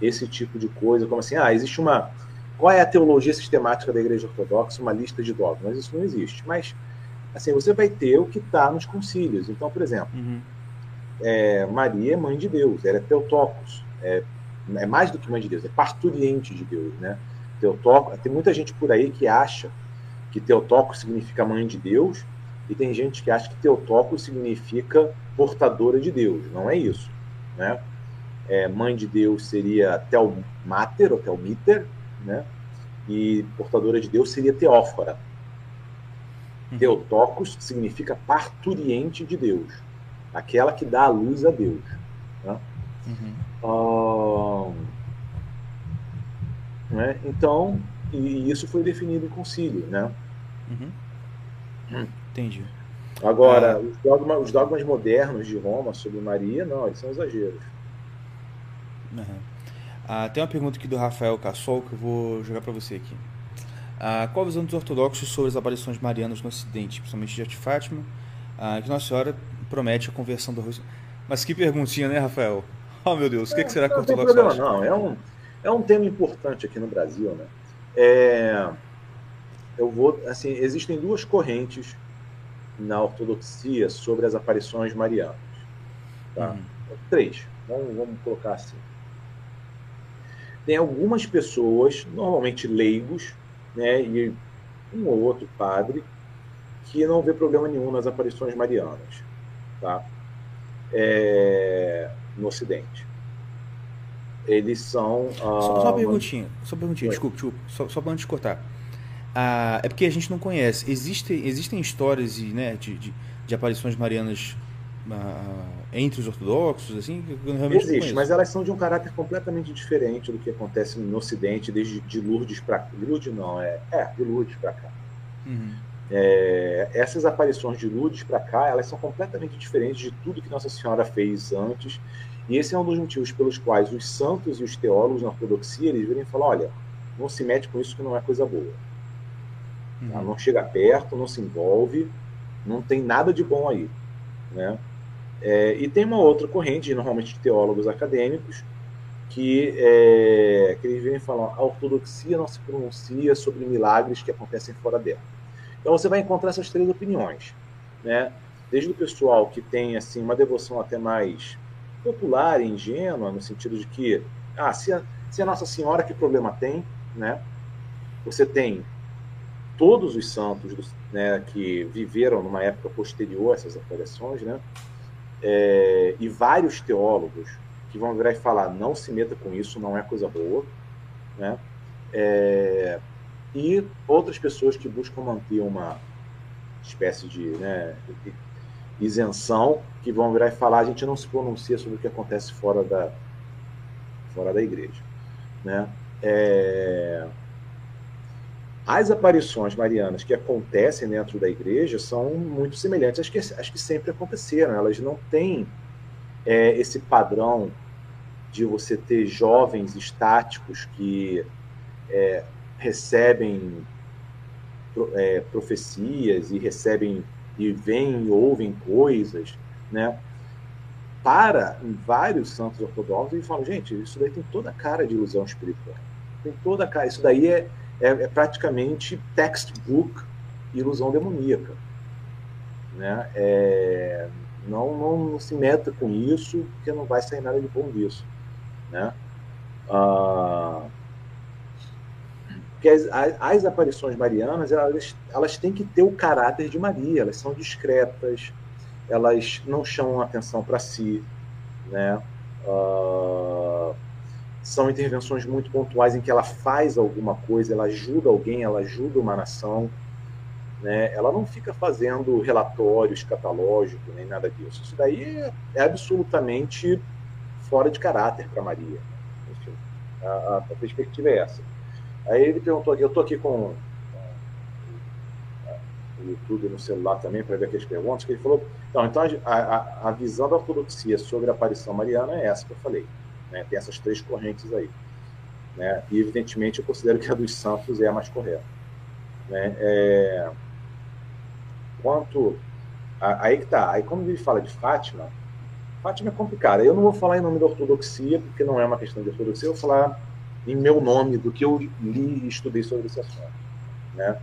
C: esse tipo de coisa, como assim, ah, existe uma. Qual é a teologia sistemática da igreja ortodoxa? Uma lista de dogmas. Isso não existe. Mas, assim, você vai ter o que está nos concílios. Então, por exemplo, uhum. é, Maria é mãe de Deus, ela é Teotocos. É, é mais do que mãe de Deus, é parturiente de Deus, né? Teotocos, tem muita gente por aí que acha que Teotocos significa mãe de Deus, e tem gente que acha que Teotocos significa portadora de Deus. Não é isso, né? É, mãe de Deus seria Telmater ou Telmiter, né? E portadora de Deus seria Teófora. Uhum. Teotocos significa parturiente de Deus, aquela que dá a luz a Deus. Né? Uhum. né? Então, e isso foi definido em concílio, né?
B: Uhum. Hum. Entendi.
C: Agora, ah. os, dogmas, os, dogmas, modernos de Roma sobre Maria, não, eles são exageros.
B: Uhum. Ah, tem uma pergunta aqui do Rafael Cassol que eu vou jogar para você aqui. Ah, qual a visão dos ortodoxos sobre as aparições marianas no Ocidente, principalmente de Fátima, ah, que Nossa Senhora promete a conversão do Rússia? Mas que perguntinha, né, Rafael? Oh, meu Deus, o que, que, será que o ortodoxo
C: problema, Não, é um, é um tema importante aqui no Brasil, né? É, eu vou, assim, existem duas correntes na ortodoxia sobre as aparições marianas. Tá? Uhum. Três, vamos, vamos colocar assim. Tem algumas pessoas, normalmente leigos, né, e um ou outro padre, que não vê problema nenhum nas aparições marianas, tá? É, no Ocidente. Eles são.
B: Só, só uma ah, perguntinha, só uma perguntinha, desculpa, desculpa, só, só para antes cortar. Ah, é porque a gente não conhece. Existem, existem histórias né, de, de, de aparições marianas ah, entre os ortodoxos, assim?
C: Existe, mas elas são de um caráter completamente diferente do que acontece no Ocidente, desde de Lourdes para Lourdes não, é, é de Lourdes para cá. Uhum. É, essas aparições de Lourdes para cá, elas são completamente diferentes de tudo que Nossa Senhora fez antes. E esse é um dos motivos pelos quais os santos e os teólogos na ortodoxia eles virem falam: olha, não se mete com isso que não é coisa boa. Tá? Uhum. Não chega perto, não se envolve, não tem nada de bom aí. Né? É, e tem uma outra corrente, normalmente de teólogos acadêmicos, que, é, que eles vêm falar a ortodoxia não se pronuncia sobre milagres que acontecem fora dela. Então você vai encontrar essas três opiniões, né? Desde o pessoal que tem assim uma devoção até mais popular ingênua, no sentido de que, ah, se a, se a Nossa Senhora, que problema tem, né? Você tem todos os santos né, que viveram numa época posterior a essas aparições, né, é, e vários teólogos que vão virar e falar não se meta com isso, não é coisa boa, né, é, e outras pessoas que buscam manter uma espécie de né, isenção, que vão virar e falar a gente não se pronuncia sobre o que acontece fora da, fora da igreja. Né? É, as aparições marianas que acontecem dentro da igreja são muito semelhantes às que, às que sempre aconteceram. Elas não têm é, esse padrão de você ter jovens estáticos que é, recebem é, profecias e recebem e veem e ouvem coisas, né? Para em vários santos ortodoxos e falam, gente, isso daí tem toda a cara de ilusão espiritual. Tem toda a cara. Isso daí é, é, é praticamente textbook ilusão demoníaca. Né? É, não, não, não, se meta com isso, porque não vai sair nada de bom disso. Né? Ah, porque as, as, aparições marianas, elas, elas têm que ter o caráter de Maria, elas são discretas, elas não chamam atenção para si, né? Ah, são intervenções muito pontuais em que ela faz alguma coisa, ela ajuda alguém, ela ajuda uma nação. né, ela não fica fazendo relatório escatológico nem nada disso. Isso daí é, absolutamente fora de caráter para Maria. Enfim, a, a, perspectiva é essa. Aí ele perguntou aqui, eu estou aqui com o YouTube no celular também para ver aqueles perguntas, que ele falou, não, então a, a, a, visão da ortodoxia sobre a aparição mariana é essa que eu falei. Né? Tem essas três correntes aí. Né? E, evidentemente, eu considero que a dos santos é a mais correta. Né? É... Quanto... Aí que tá. Aí, quando ele fala de Fátima, Fátima é complicada. Eu não vou falar em nome da ortodoxia, porque não é uma questão de ortodoxia, eu vou falar em meu nome, do que eu li e estudei sobre esse assunto. Né?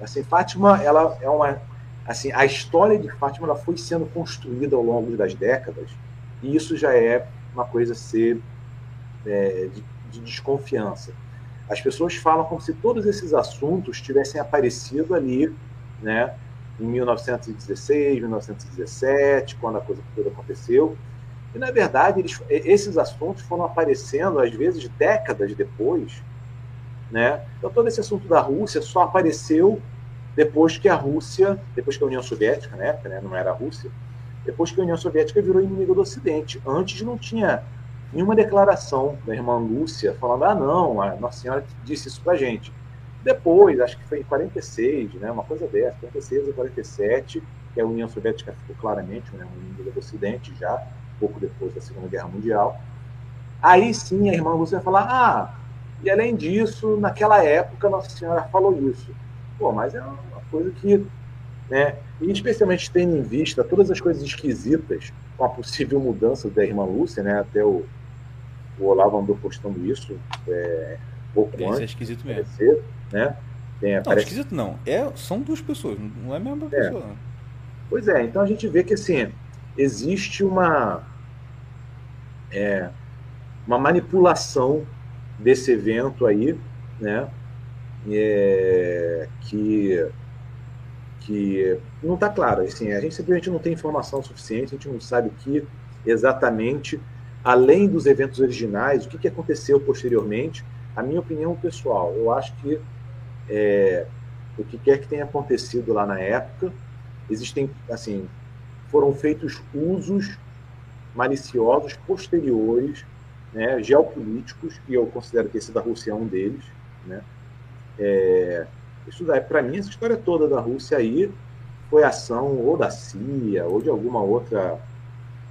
C: Assim, Fátima, ela é uma... Assim, a história de Fátima ela foi sendo construída ao longo das décadas, e isso já é uma coisa ser é, de, de desconfiança. As pessoas falam como se todos esses assuntos tivessem aparecido ali, né, em 1916, 1917, quando a coisa toda aconteceu. E, na verdade, eles, esses assuntos foram aparecendo, às vezes, décadas depois. Né? Então, todo esse assunto da Rússia só apareceu depois que a Rússia, depois que a União Soviética, na época, né, não era a Rússia, depois que a União Soviética virou inimigo do Ocidente. Antes não tinha nenhuma declaração da irmã Lúcia falando, ah, não, a Nossa Senhora disse isso pra gente. Depois, acho que foi em 46, né, uma coisa dessa, 46 ou 47, que a União Soviética ficou claramente né, um inimigo do Ocidente já, pouco depois da Segunda Guerra Mundial. Aí sim a irmã Lúcia vai falar, ah, e além disso, naquela época Nossa Senhora falou isso. Pô, mas é uma coisa que né? E especialmente tendo em vista todas as coisas esquisitas com a possível mudança da irmã Lúcia, né? Até o, o Olavo andou postando isso é, pouco
B: Esse
C: antes.
B: é esquisito mesmo.
C: Aparecer, né? Tem,
B: não, esquisito não. É, são duas pessoas, não é a mesma
C: é.
B: pessoa.
C: Pois é, então a gente vê que assim, existe uma, é, uma manipulação desse evento aí, né? É, que que não está claro. Assim, a gente simplesmente não tem informação suficiente, a gente não sabe que exatamente, além dos eventos originais, o que, que aconteceu posteriormente. A minha opinião pessoal, eu acho que é, o que quer que tenha acontecido lá na época, existem, assim, foram feitos usos maliciosos posteriores, né, geopolíticos, e eu considero que esse da Rússia é um deles, né, é, daí, para mim, essa história toda da Rússia aí foi ação ou da CIA ou de alguma outra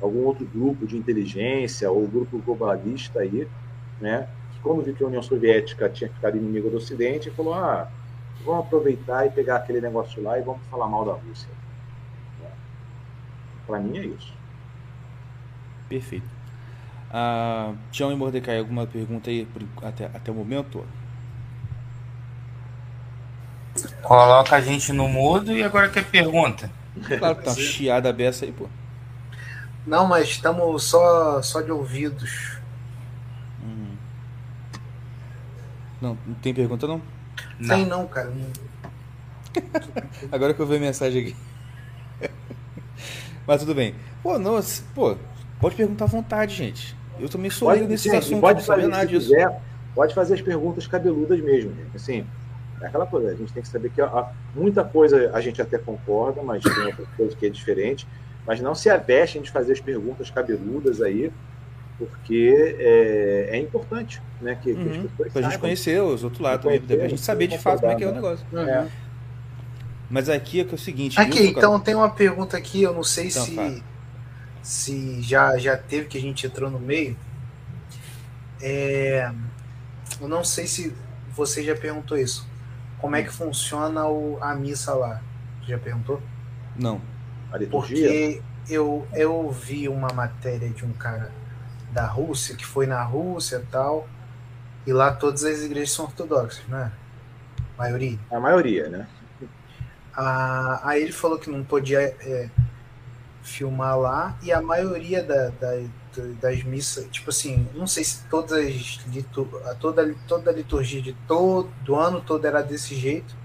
C: algum outro grupo de inteligência ou grupo globalista aí, né? Que quando viu que a União Soviética tinha ficado inimigo do Ocidente, falou: ah, vamos aproveitar e pegar aquele negócio lá e vamos falar mal da Rússia. Né? Para mim é isso.
B: Perfeito. Ah, Tião e Mordecai, alguma pergunta aí até, até o momento?
D: Coloca a gente no mudo e agora quer pergunta?
B: Claro que tá uma chiada beça aí, pô.
E: Não, mas estamos só, só de ouvidos.
B: Hum. Não, não tem pergunta não?
E: Não. Tem não, cara.
B: agora que eu vi a mensagem aqui. mas tudo bem. Pô, não, pô, pode perguntar à vontade, gente. Eu também sou leigo nesse assunto,
C: pode fazer, nada disso. Quiser, pode fazer as perguntas cabeludas mesmo, assim. É aquela coisa, a gente tem que saber que ó, muita coisa a gente até concorda, mas tem outra coisa que é diferente. Mas não se avestem de fazer as perguntas cabeludas aí, porque é, é importante né, que,
B: uhum. que as uhum. pessoas Pra gente conhecer os outros lados também, pra gente saber de fato como é que é o negócio.
C: Uhum. É.
B: Mas aqui é que é o seguinte.
E: Aqui, viu, então tem uma pergunta aqui, eu não sei então, se, se já, já teve que a gente entrou no meio. É, eu não sei se você já perguntou isso como é que funciona o, a missa lá? Tu já perguntou?
B: Não.
C: A liturgia?
E: Porque eu, eu vi uma matéria de um cara da Rússia, que foi na Rússia e tal, e lá todas as igrejas são ortodoxas, né? A maioria.
C: A maioria, né?
E: Ah, aí ele falou que não podia é, filmar lá, e a maioria da, da, das missas, tipo assim, não sei se todas as toda, toda a liturgia de todo do ano todo era desse jeito,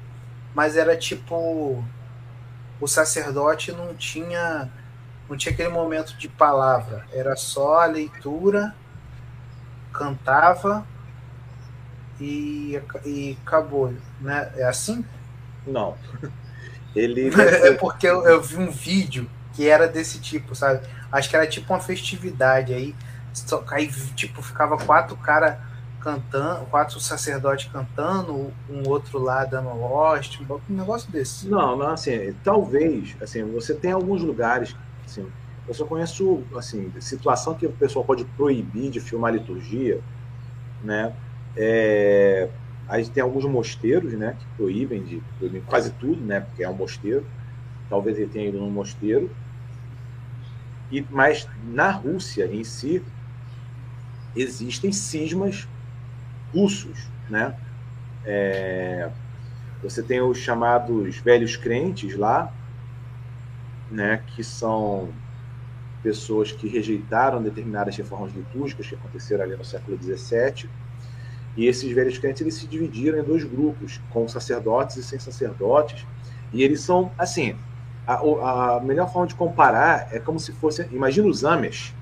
E: mas era tipo o sacerdote não tinha não tinha aquele momento de palavra, era só a leitura, cantava e, e acabou, né? É assim?
C: Não. Ele
E: É porque eu, eu vi um vídeo que era desse tipo, sabe? Acho que era tipo uma festividade aí. Só, aí, tipo, ficava quatro caras cantando, quatro sacerdotes cantando, um outro lá dando host, um negócio desse.
C: Não, não, assim, talvez, assim, você tem alguns lugares, assim, eu só conheço, assim, situação que o pessoal pode proibir de filmar liturgia, né? É, aí tem alguns mosteiros, né, que proíbem de quase tudo, né, porque é um mosteiro. Talvez ele tenha ido num mosteiro. E mas na Rússia em si existem cismas russos, né? É, você tem os chamados velhos crentes lá, né, que são pessoas que rejeitaram determinadas reformas litúrgicas que aconteceram ali no século XVII. E esses velhos crentes eles se dividiram em dois grupos, com sacerdotes e sem sacerdotes. E eles são, assim, a, a melhor forma de comparar é como se fosse, imagina os Amish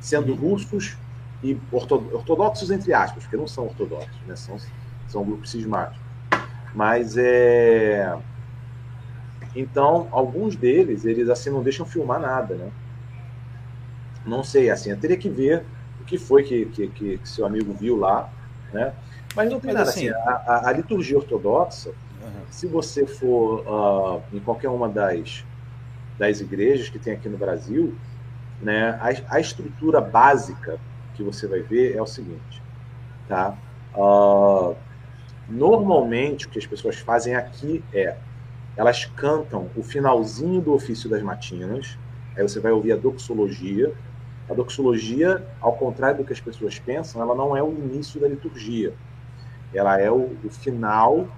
C: sendo russos e ortodoxos entre aspas, porque não são ortodoxos, né? São, são grupos cismáticos. Mas é então, alguns deles, eles assim não deixam filmar nada, né? Não sei, assim, eu teria que ver o que foi que, que, que, que seu amigo viu lá, né? Mas não tem Mas, nada assim, assim a, a, liturgia ortodoxa, uhum. se você for uh, em qualquer uma das, das igrejas que tem aqui no Brasil, né, a, a estrutura básica que você vai ver é o seguinte, tá? Uh, normalmente, o que as pessoas fazem aqui é elas cantam o finalzinho do ofício das matinas, aí você vai ouvir a doxologia. A doxologia, ao contrário do que as pessoas pensam, ela não é o início da liturgia. Ela é o, o final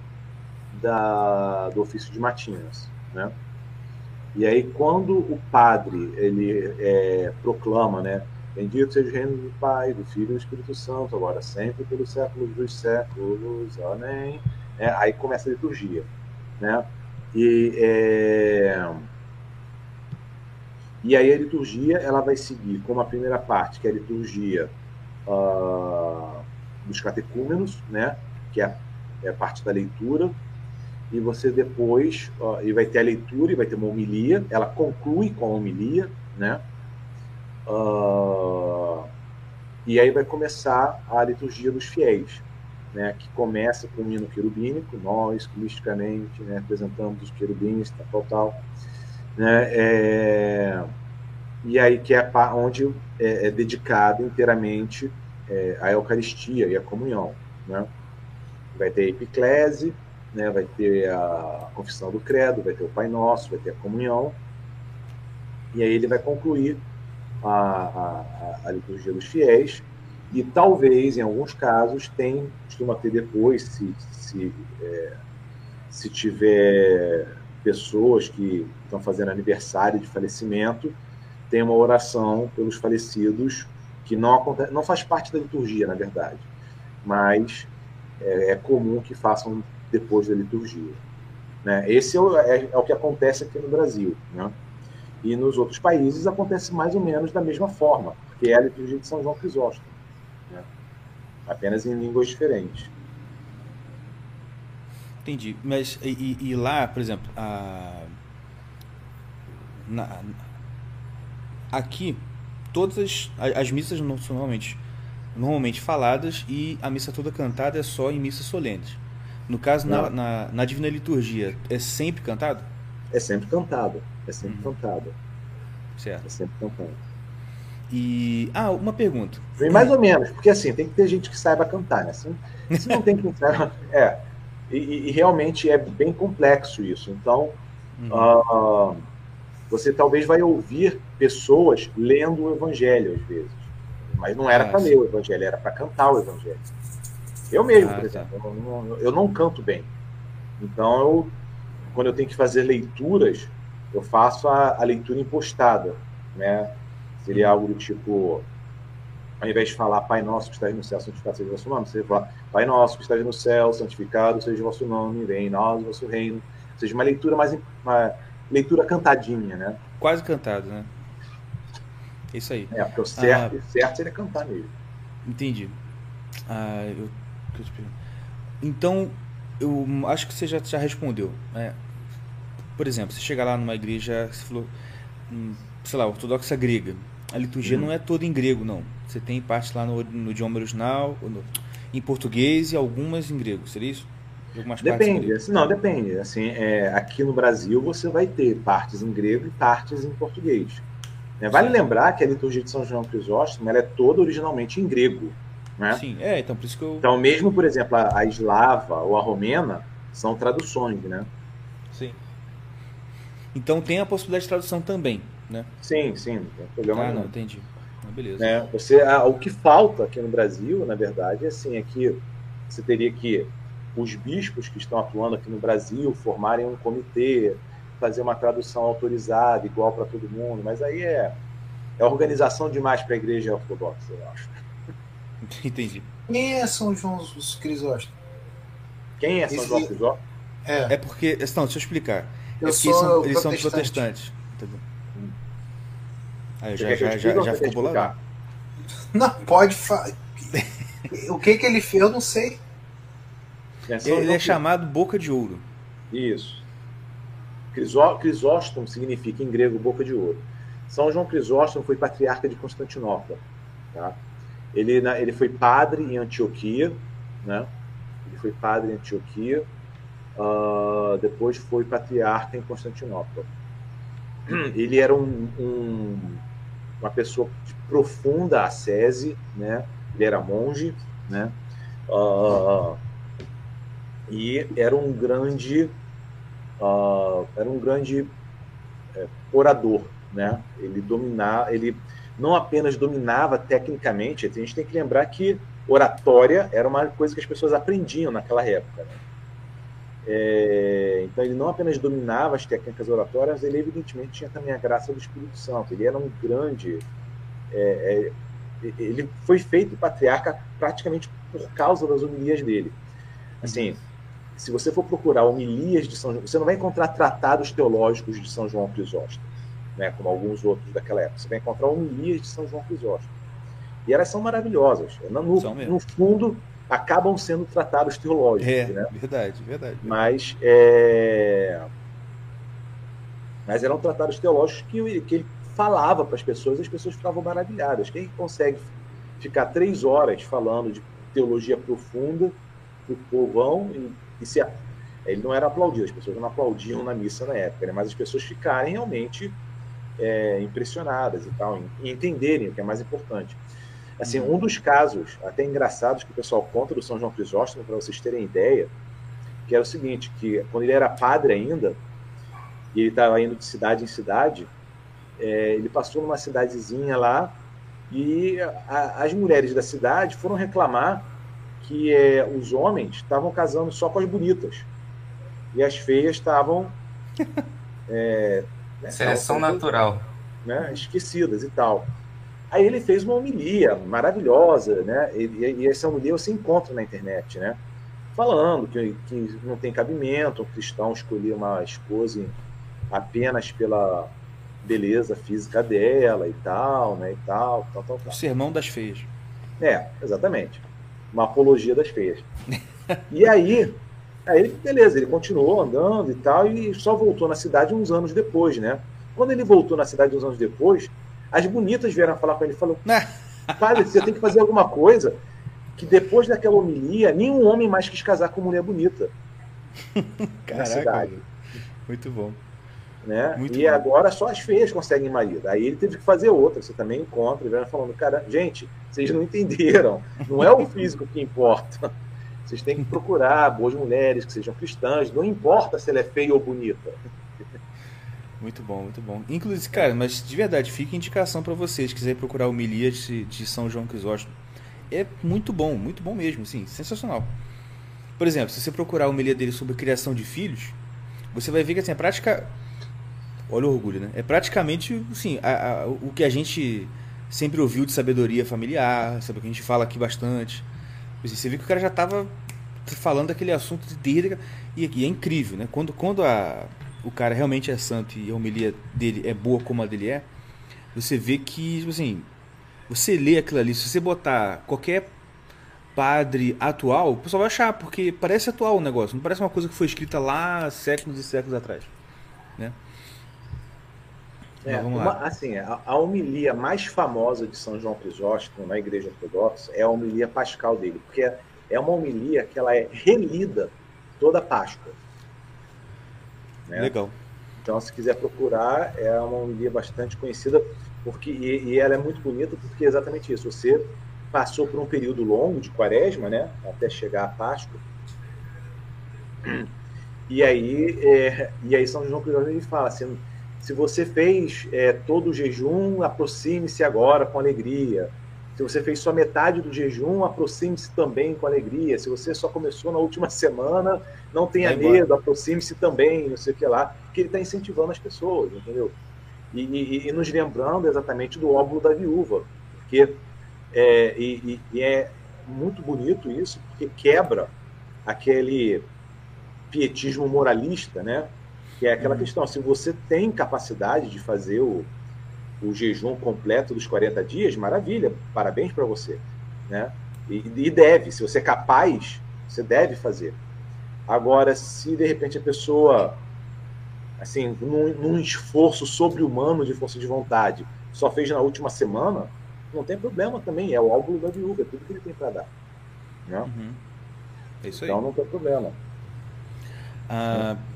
C: da, do ofício de matinas, né? E aí, quando o padre ele é, proclama, né, Bendito seja o reino do Pai, do Filho e do Espírito Santo, agora sempre pelos séculos dos séculos. Amém. É, aí começa a liturgia. Né? E, é... e aí a liturgia ela vai seguir como a primeira parte, que é a liturgia uh, dos catecúmenos, né? que é, é, a parte da leitura. E você depois, uh, e vai ter a leitura e vai ter uma homilia, ela conclui com a homilia, né? Uh, e aí vai começar a liturgia dos fiéis, né, que começa com o hino querubínico, nós, misticamente, né, apresentamos os querubins, tal, tal, tal. Né, é, e aí que é onde é, é dedicado inteiramente é, a Eucaristia e a comunhão. Né? Vai ter a epiclese, né, vai ter a confissão do credo, vai ter o Pai Nosso, vai ter a comunhão, e aí ele vai concluir a, a, a liturgia dos fiéis, e talvez, em alguns casos, tem, costuma ter depois, se, se, é, se tiver pessoas que estão fazendo aniversário de falecimento, tem uma oração pelos falecidos que não, acontece, não faz parte da liturgia, na verdade, mas é, é comum que façam depois da liturgia. Né? Esse é o, é, é o que acontece aqui no Brasil. Né? E nos outros países acontece mais ou menos da mesma forma, porque é a liturgia de São João Crisóstomo, né? apenas em línguas diferentes.
B: Entendi. Mas e, e lá, por exemplo, a... Na... aqui todas as, as missas normalmente, normalmente faladas e a missa toda cantada é só em missas solenes. No caso, na, na, na, Divina Liturgia, é sempre cantado?
C: É sempre cantado. É sempre uhum. cantada.
B: Certo.
C: É sempre cantada.
B: E. Ah, uma pergunta.
C: Bem, mais ou menos, porque assim, tem que ter gente que saiba cantar, né? Se, se não tem que saiba. É. E, e, realmente é bem complexo isso. Então, uhum. uh, você talvez vai ouvir pessoas lendo o evangelho às vezes. Mas não era ah, para ler o evangelho, era para cantar o evangelho. Eu mesmo, ah, por tá. exemplo, eu não, eu não canto bem. Então, eu, quando eu tenho que fazer leituras, eu faço a, a leitura impostada, né? Seria algo do tipo, ao invés de falar Pai Nosso que estás no céu, santificado seja o vosso nome, você fala Pai Nosso que estás no céu, santificado seja o vosso nome, vem em nós o vosso reino. Ou seja, uma leitura mais uma leitura cantadinha, né?
B: Quase cantado, né? Isso aí.
C: É, porque o certo, ah, certo seria cantar mesmo.
B: Entendi. Ah, eu, então, eu acho que você já, já respondeu. Né? por exemplo, você chega lá numa igreja, você falou, hum, sei lá, ortodoxa grega. A liturgia
C: Uhum.
B: não é toda em grego, não. Você tem parte lá no, no idioma original, no- em português e algumas em grego, seria isso? Algumas
C: Depende, assim, não, depende. Assim, é, aqui no Brasil você vai ter partes em grego e partes em português. né? Vale
B: Sim.
C: lembrar que a liturgia de São João Crisóstomo ela é toda originalmente em grego. Né?
B: Sim, é, então por isso que eu.
C: Então, mesmo, por exemplo, a, a eslava ou a romena são traduções, né?
B: Sim. Então tem a possibilidade de tradução também, né?
C: Sim, sim, não tem problema
B: Ah,
C: nenhum.
B: não, entendi. Ah, beleza.
C: né? Você, ah, o que falta aqui no Brasil, na verdade, é assim, é que você teria que os bispos que estão atuando aqui no Brasil formarem um comitê, fazer uma tradução autorizada, igual para todo mundo, mas aí é, é organização demais para a igreja ortodoxa, eu acho.
B: Entendi.
E: Quem é São João dos Crisóstomos?
C: Quem é São
E: Esse-
C: João Crisóstomo?
E: É,
B: É porque. Não, deixa eu explicar.
E: eu
B: é porque
E: sou
B: são- eles são
E: protestante.
B: protestantes. Entendeu? Aí já, já, já, já ficou bolado.
E: Não, pode falar. o que que ele fez? Eu não sei.
C: É
B: Ele
C: João
B: é chamado Boca de Ouro.
C: Isso. Crisó- Crisóstomo significa em grego boca de ouro. São João Crisóstomo foi patriarca de Constantinopla. Tá? Ele, ele foi padre em Antioquia, né? Ele foi padre em Antioquia, ah, depois foi patriarca em Constantinopla. Ele era um- um- uma pessoa de profunda ascese, né? Ele era monge, né? Ah, e era um grande ah, era um grande é, orador, né? Ele dominava, ele não apenas dominava tecnicamente, a gente tem que lembrar que oratória era uma coisa que as pessoas aprendiam naquela época. né? É, então ele não apenas dominava as técnicas oratórias, ele evidentemente tinha também a graça do Espírito Santo. Ele era um grande é, é, ele foi feito patriarca praticamente por causa das homilias dele. Assim, se você for procurar homilias de São João, você não vai encontrar tratados teológicos de São João Crisóstomo, né, como alguns outros daquela época. Você vai encontrar homilias de São João Crisóstomo. E elas são maravilhosas. No,
B: São
C: no fundo, acabam sendo tratados teológicos.
B: É,
C: Né?
B: verdade, verdade.
C: Mas, é... Mas eram tratados teológicos que, que ele falava para as pessoas e as pessoas ficavam maravilhadas. Quem consegue ficar três horas falando de teologia profunda para o povão e, e se ele não era aplaudido, as pessoas não aplaudiam na missa na época, né? mas as pessoas ficarem realmente é, impressionadas e tal, e entenderem o que é mais importante. Assim, um dos casos até engraçados que o pessoal conta do São João Crisóstomo, para vocês terem ideia, que era o seguinte, que quando ele era padre ainda, e ele estava indo de cidade em cidade, é, ele passou numa cidadezinha lá e a, as mulheres da cidade foram reclamar que é, os homens estavam casando só com as bonitas e as feias estavam é, né,
D: Seleção natural.
C: né, esquecidas e tal. Aí ele fez uma homilia maravilhosa, né? E, e essa homilia você encontra na internet, né? Falando que, que não tem cabimento um cristão escolher uma esposa apenas pela beleza física dela e tal, né? E tal, tal, tal,
B: O
C: tal.
B: sermão das feias.
C: É, exatamente. Uma apologia das feias. E aí, aí, beleza, ele continuou andando e tal, e só voltou na cidade uns anos depois, né? Quando ele voltou na cidade uns anos depois, as bonitas vieram falar com ele e falou: Padre, você tem que fazer alguma coisa que depois daquela homilia, nenhum homem mais quis casar com mulher bonita.
B: Caraca, muito bom.
C: né?
B: Muito
C: e
B: bom.
C: agora só as feias conseguem marido. Aí ele teve que fazer outra. Você também encontra, ele vai falando, cara, gente, vocês não entenderam. Não é o físico que importa. Vocês têm que procurar boas mulheres que sejam cristãs. Não importa se ela é feia ou bonita.
B: Muito bom, muito bom. Inclusive, cara, mas de verdade, fica indicação pra vocês, se quiserem procurar o Milia de, São João Crisóstomo. É muito bom, muito bom mesmo, assim, sensacional. Por exemplo, se você procurar o Milia dele sobre criação de filhos, você vai ver que assim, a prática. Olha o orgulho, né? É praticamente assim, a- a- o que a gente sempre ouviu de sabedoria familiar, sabe? O que a gente fala aqui bastante. Você vê que o cara já tava falando daquele assunto desde. E, e é incrível, né? Quando, quando a, o cara realmente é santo e a homilia dele é boa como a dele é, você vê que, tipo assim, você lê aquilo ali, se você botar qualquer padre atual, o pessoal vai achar, porque parece atual o negócio, não parece uma coisa que foi escrita lá séculos e séculos atrás. né?
C: É, uma- assim, a, a homilia mais famosa de São João Crisóstomo na Igreja Ortodoxa é a homilia pascal dele, porque é, é uma homilia que ela é relida toda a Páscoa. né?
B: Legal.
C: Então, se quiser procurar, é uma homilia bastante conhecida, porque e, e ela é muito bonita porque é exatamente isso. Você passou por um período longo de quaresma, né, até chegar à Páscoa. E aí, é, e aí São João Crisóstomo ele fala assim: se você fez é, todo o jejum, aproxime-se agora com alegria. Se você fez só metade do jejum, aproxime-se também com alegria. Se você só começou na última semana, não tenha
B: embora.
C: medo, aproxime-se também, não sei o que lá, que ele está incentivando as pessoas, entendeu? E, e- e nos lembrando exatamente do óvulo da viúva, porque é, e- e é muito bonito isso, porque quebra aquele pietismo moralista, né? Que é aquela
B: Uhum.
C: questão, se você tem capacidade de fazer o, o jejum completo dos 40 dias, maravilha, parabéns para você, né? E, e deve, se você é capaz, você deve fazer. Agora, se de repente a pessoa, assim, num, num esforço sobre-humano de força de vontade, só fez na última semana, não tem problema também, é o óvulo da viúva, é tudo que ele tem para dar. Né?
B: Uhum. É.
C: Então não tem problema.
B: Ah, é,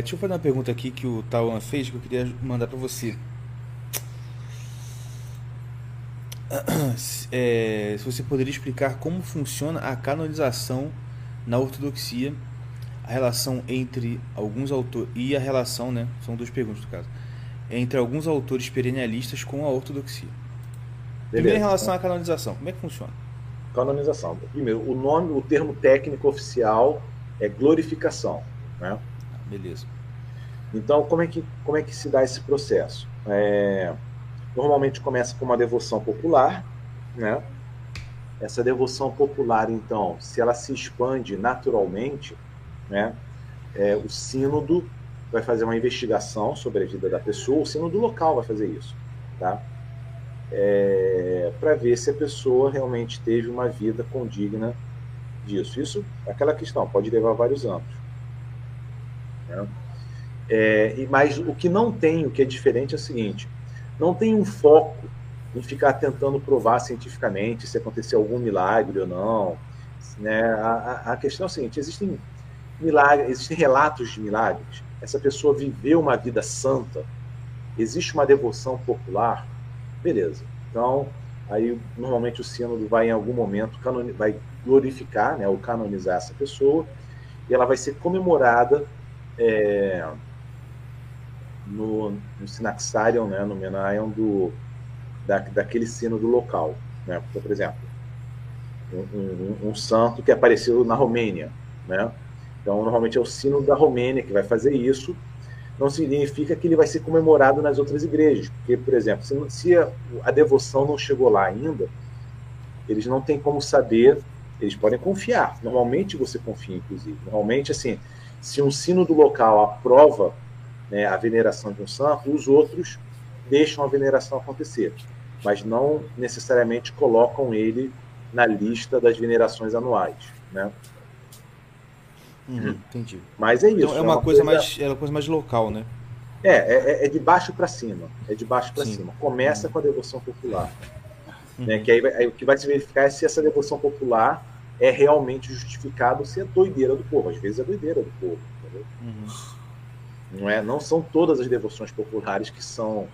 B: deixa eu fazer uma pergunta aqui que o Tawan fez que eu queria mandar para você. Se- é, se você poderia explicar como funciona a canonização na ortodoxia, a relação entre alguns autores e a relação, né? São duas perguntas no caso. Entre alguns autores perennialistas com a ortodoxia. Primeiro em
C: Beleza.
B: relação à canonização, como é que funciona?
C: Canonização. Primeiro, o nome, o termo técnico oficial é glorificação. Né?
B: Beleza.
C: Então, como é que, como é que se dá esse processo? É, normalmente começa com uma devoção popular, né? Essa devoção popular, então, se ela se expande naturalmente, né? é, o sínodo vai fazer uma investigação sobre a vida da pessoa, o sínodo local vai fazer isso, tá? para ver se a pessoa realmente teve uma vida condigna disso. Isso, aquela questão, pode levar vários anos. Né? É, e- mas o que não tem, o que é diferente é o seguinte: não tem um foco em ficar tentando provar cientificamente se aconteceu algum milagre ou não. Né? A, a- questão é a seguinte: existem milagres, existem relatos de milagres. Essa pessoa viveu uma vida santa, existe uma devoção popular, beleza. Então, aí normalmente o sínodo vai em algum momento vai glorificar, né, ou canonizar essa pessoa, e ela vai ser comemorada é, no, no né, no Menaion do, da, daquele sínodo local. Né? Então, por exemplo, um, um- um santo que apareceu na Romênia. Né? Então, normalmente é o sínodo da Romênia que vai fazer isso. Não significa que ele vai ser comemorado nas outras igrejas. Porque, por exemplo, se, se a, a devoção não chegou lá ainda, eles não têm como saber, eles podem confiar. Normalmente você confia, inclusive. Normalmente, assim, se um sínodo local aprova né, a veneração de um santo, os outros deixam a veneração acontecer, mas não necessariamente colocam ele na lista das venerações anuais, né?
B: Uhum, entendi.
C: Mas é isso.
B: Então é uma, coisa, mais é uma coisa mais local, né?
C: É, é, é de baixo para cima. É de baixo para cima. Começa com a devoção popular. Né,
B: Uhum.
C: que aí, aí o que vai se verificar é se essa devoção popular é realmente justificada ou se é doideira do povo. Às vezes é doideira do povo.
B: Uhum.
C: Não, é, não são todas as devoções populares que são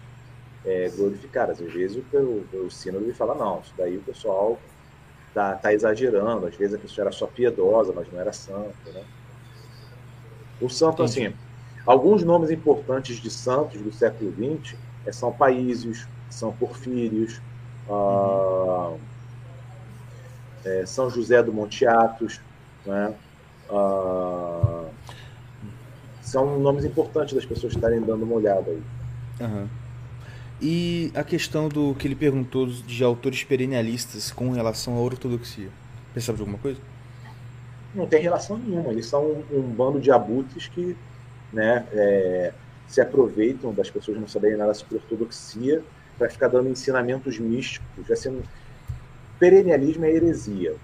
C: é, glorificadas. Às vezes o, o, o sínodo ele fala, não, isso daí o pessoal tá, tá exagerando. Às vezes a pessoa era só piedosa, mas não era santa. Né? O santo,
B: Entendi.
C: assim, alguns nomes importantes de santos do século XX é São Paísios, São Porfírios, ah, é, São José do Monte Athos, né? Ah, são nomes importantes das pessoas estarem dando uma olhada aí.
B: Aham. E a questão do que ele perguntou de autores perennialistas com relação à ortodoxia. Pensava de alguma coisa?
C: Não tem relação nenhuma. Eles são um, um bando de abutres que né, é, se aproveitam das pessoas não saberem nada sobre ortodoxia para ficar dando ensinamentos místicos. Já sendo... Perennialismo é heresia.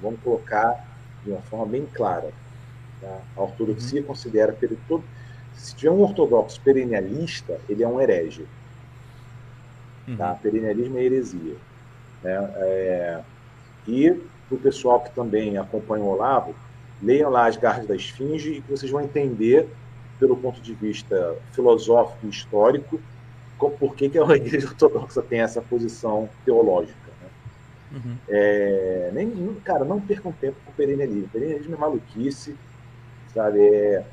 C: Vamos colocar de uma forma bem clara. Tá? A ortodoxia considera peri- todo- se tiver um ortodoxo perennialista, ele é um herege.
B: Uhum.
C: Tá? Perennialismo é heresia. Né? É, e para o pessoal que também acompanha o Olavo, leiam lá As Garras da Esfinge e que vocês vão entender, pelo ponto de vista filosófico e histórico, por que, que a Igreja Ortodoxa tem essa posição teológica.
B: Uhum.
C: É, nem, cara, não percam tempo com o perennialismo. Perennialismo é maluquice, sabe? É,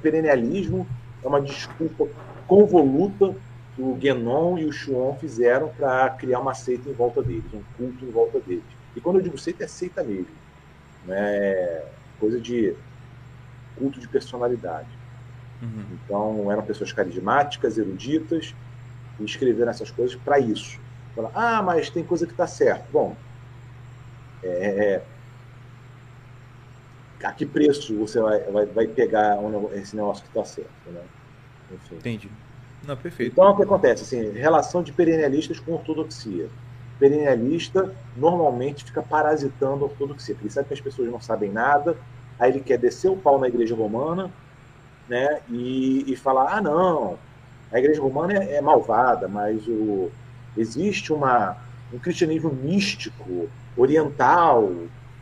C: perennialismo é uma desculpa convoluta que o Guénon e o Chuon fizeram para criar uma seita em volta deles, um culto em volta deles. E quando eu digo seita, é seita mesmo. Né? Coisa de culto de personalidade.
B: Uhum.
C: Então, eram pessoas carismáticas, eruditas, e escreveram essas coisas para isso. Falar, ah, mas tem coisa que está certo. Bom, é, a que preço você vai, vai, vai pegar esse negócio que está certo? Né?
B: Enfim. Entendi. Não, perfeito.
C: Então, o que acontece? Assim, relação de perennialistas com ortodoxia. Perennialista normalmente fica parasitando a ortodoxia, porque ele sabe que as pessoas não sabem nada, aí ele quer descer o pau na igreja romana né, e, e falar: ah, não, a igreja romana é, é malvada, mas o, existe uma, um cristianismo místico, oriental,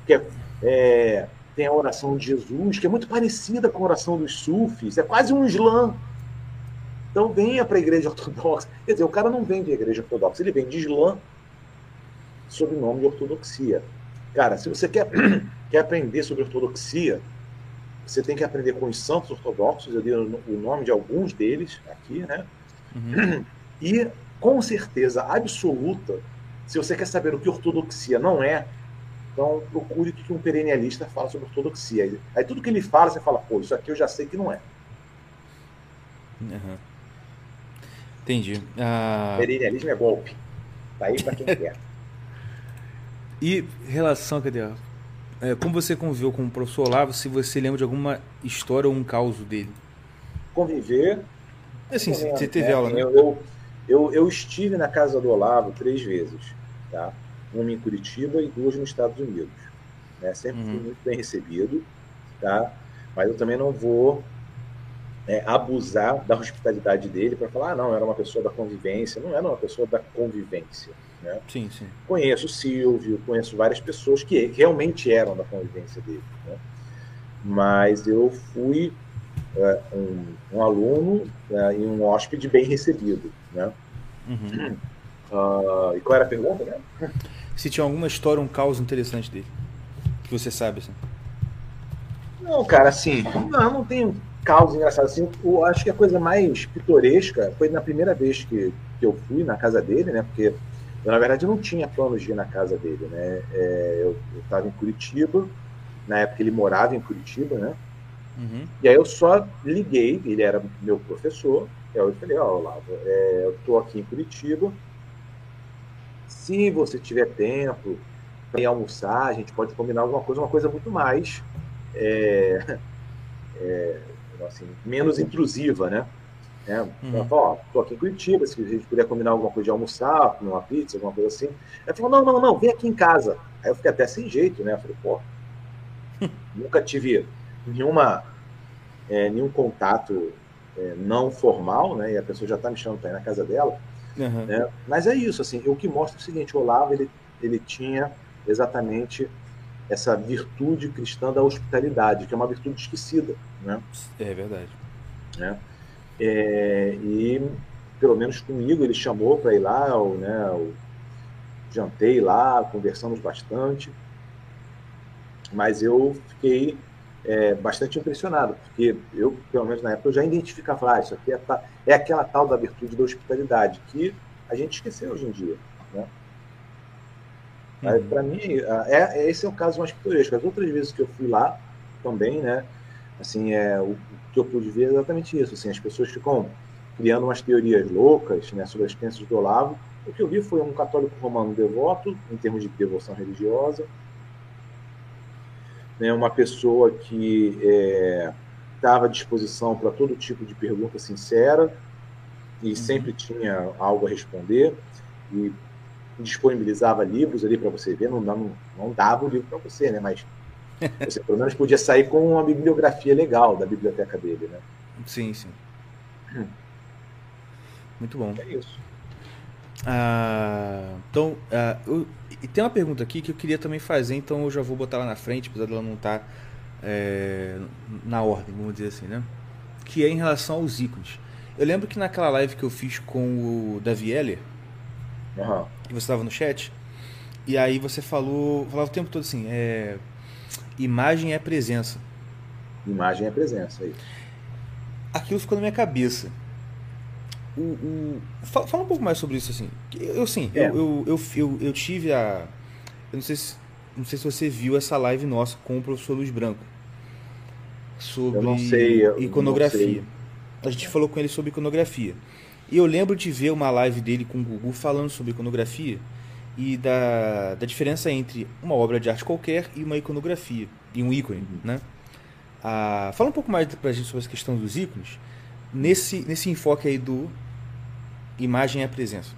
C: que é, é, tem a oração de Jesus, que é muito parecida com a oração dos sufis, é quase um islã. Então venha para a igreja ortodoxa. Quer dizer, o cara não vem de igreja ortodoxa, ele vem de Islã sob o nome de ortodoxia. Cara, se você quer, quer aprender sobre ortodoxia, você tem que aprender com os santos ortodoxos, eu dei o nome de alguns deles aqui, né?
B: Uhum.
C: E com certeza absoluta, se você quer saber o que ortodoxia não é, então procure o que um perennialista fala sobre ortodoxia. Aí tudo que ele fala, você fala, pô, isso aqui eu já sei que não é.
B: Uhum. Entendi. Ah...
C: Perennialismo é golpe. Tá aí para quem quer.
B: E relação, cadê? É, como você conviveu com o professor Olavo, se você lembra de alguma história ou um caos dele?
C: Conviver.
B: Assim, você teve
C: né?
B: aula, né?
C: Eu, eu, eu, eu, estive na casa do Olavo três vezes, tá? Uma em Curitiba e duas nos Estados Unidos. Né? Sempre uhum. fui muito bem recebido, tá? Mas eu também não vou é, abusar da hospitalidade dele para falar, ah, não, era uma pessoa da convivência. Não era uma pessoa da convivência. Né?
B: Sim, sim.
C: Conheço o Silvio, conheço várias pessoas que realmente eram da convivência dele. Né? Mas eu fui é, um, um, aluno é, e um hóspede bem recebido. Né?
B: Uhum.
C: Uh, e qual era a pergunta? Né?
B: Se tinha alguma história, um caos interessante dele, que você sabe. Assim.
C: Não, cara, assim, não, não tenho caos engraçados. Assim, eu acho que a coisa mais pitoresca foi na primeira vez que, que eu fui na casa dele, né? Porque eu, na verdade, não tinha planos de ir na casa dele, né? É, eu estava em Curitiba, na época ele morava em Curitiba, né?
B: Uhum.
C: E aí eu só liguei, ele era meu professor, eu falei, ó, oh, Olavo, é, eu estou aqui em Curitiba, se você tiver tempo para almoçar, a gente pode combinar alguma coisa, uma coisa muito mais é, é, assim, menos intrusiva, né? É, uhum. ó, tô aqui em Curitiba, se a gente puder combinar alguma coisa de almoçar, comer uma pizza, alguma coisa assim. Ela falou, não, não, não, vem aqui em casa. Aí eu fiquei até sem jeito, né? Eu falei, pô, nunca tive nenhuma, é, nenhum contato é, não formal, né? E a pessoa já está me chamando para ir na casa dela.
B: Uhum.
C: Né? Mas é isso, assim, o que mostra o seguinte, o Olavo, ele, ele tinha exatamente essa virtude cristã da hospitalidade, que é uma virtude esquecida, né?
B: É verdade.
C: Né? É, e pelo menos comigo ele chamou para ir lá, eu, né, eu jantei lá, conversamos bastante, mas eu fiquei é, bastante impressionado, porque eu, pelo menos na época, eu já identificava, ah, isso aqui é, é aquela tal da virtude da hospitalidade, que a gente esqueceu hoje em dia. Né? Uhum. Para mim, é, é, esse é o caso mais pitoresco. As outras vezes que eu fui lá também, né, assim, é, o, que eu pude ver é exatamente isso. Assim, as pessoas ficam criando umas teorias loucas né, sobre as crenças do Olavo. O que eu vi foi um católico romano devoto, em termos de devoção religiosa, né, uma pessoa que estava é, à disposição para todo tipo de pergunta sincera e uhum. sempre tinha algo a responder e disponibilizava livros ali para você ver, não, não, não dava o livro para você, né, mas você pelo menos podia sair com uma bibliografia legal da biblioteca dele, né?
B: Sim, sim. Muito bom.
C: É isso.
B: Ah, então, ah, eu- e tem uma pergunta aqui que eu queria também fazer, então eu já vou botar lá na frente, apesar dela não estar na ordem, vamos dizer assim, né? Que é em relação aos ícones. Eu lembro que naquela live que eu fiz com o Davi Heller,
C: Aham.
B: que você estava no chat, e aí você falou, falava o tempo todo assim, é, imagem é presença.
C: Imagem é presença aí.
B: aquilo ficou na minha cabeça. O, o- fala, fala um pouco mais sobre isso, assim. Eu, sim,
C: É.
B: eu, eu, eu, eu, eu tive a. Eu não sei, se, não sei se você viu essa live nossa com o professor Luiz Branco. Sobre
C: sei,
B: iconografia. A gente falou com ele sobre iconografia. E eu lembro de ver uma live dele com o Gugu falando sobre iconografia e da, da diferença entre uma obra de arte qualquer e uma iconografia, e um ícone,
C: Uhum.
B: né? Ah, fala um pouco mais pra gente sobre essa questão dos ícones, nesse, nesse enfoque aí do imagem é presença.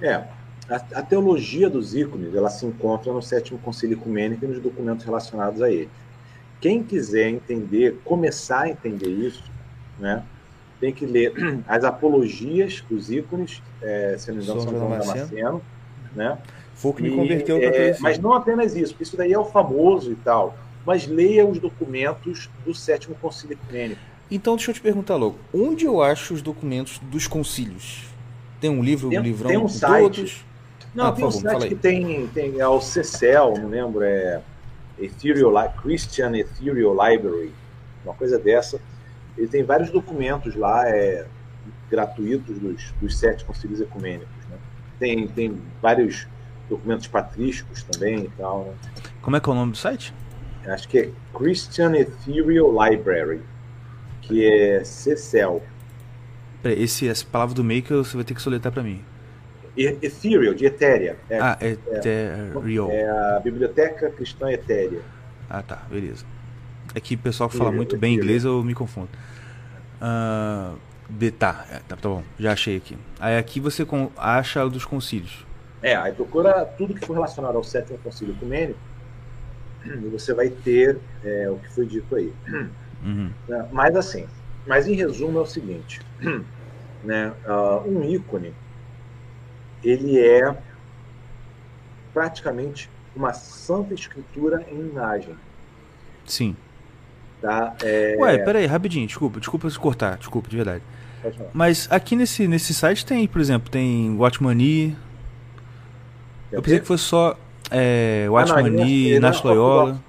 C: É, a, a teologia dos ícones, ela se encontra no sétimo concílio ecumênico e nos documentos relacionados a ele. Quem quiser entender, começar a entender isso, né, tem que ler as apologias dos ícones, é, se não me engano,
B: São
C: João
B: Damasceno.
C: Né?
B: Foi o que me
C: E,
B: converteu
C: é,
B: para catolicismo.
C: Mas não apenas isso, porque isso daí é o famoso e tal. Mas leia os documentos do sétimo concílio ecumênico.
B: Então deixa eu te perguntar logo, onde eu acho os documentos dos concílios? Tem um livro,
C: Tem-
B: um livrão
C: tem um site.
B: todos?
C: Não,
B: Ah,
C: tem um
B: favor,
C: site que tem, tem é o CCL, não lembro, é Ethereal, Christian Ethereal Library, uma coisa dessa. Ele tem vários documentos lá, é, gratuitos dos, dos sete concílios ecumênicos. Né? Tem, tem vários documentos patrísticos também e tal. Né?
B: Como é que é o nome do site?
C: Acho que é Christian Ethereal Library, que é.
B: Peraí, esse, essa palavra do meio que você vai ter que soletrar para mim.
C: E- Ethereal, de Etérea. É,
B: Ah, é Ethereal.
C: é a Biblioteca Cristã Etérea.
B: Ah, tá, beleza. É que o pessoal que fala
C: Ethereal,
B: muito bem
C: Ethereal.
B: inglês eu me confundo. Ah, de- tá, é, tá, tá bom, já achei aqui. Aí aqui você con- acha dos concílios.
C: É, aí procura tudo que for relacionado ao sétimo concílio ecumênico e você vai ter é, o que foi dito aí.
B: Uhum.
C: Mas assim, mas em resumo é o seguinte, né? ah, um ícone ele é praticamente uma santa escritura em imagem,
B: Sim.
C: tá? É,
B: Ué, peraí, rapidinho, desculpa, desculpa se cortar, desculpa, de verdade. Mas aqui nesse, nesse site tem, por exemplo, tem Watchmani. Eu pensei que fosse só é,
C: Ah, não,
B: Watchmani,
C: ele não é- não
B: Nash Loyola.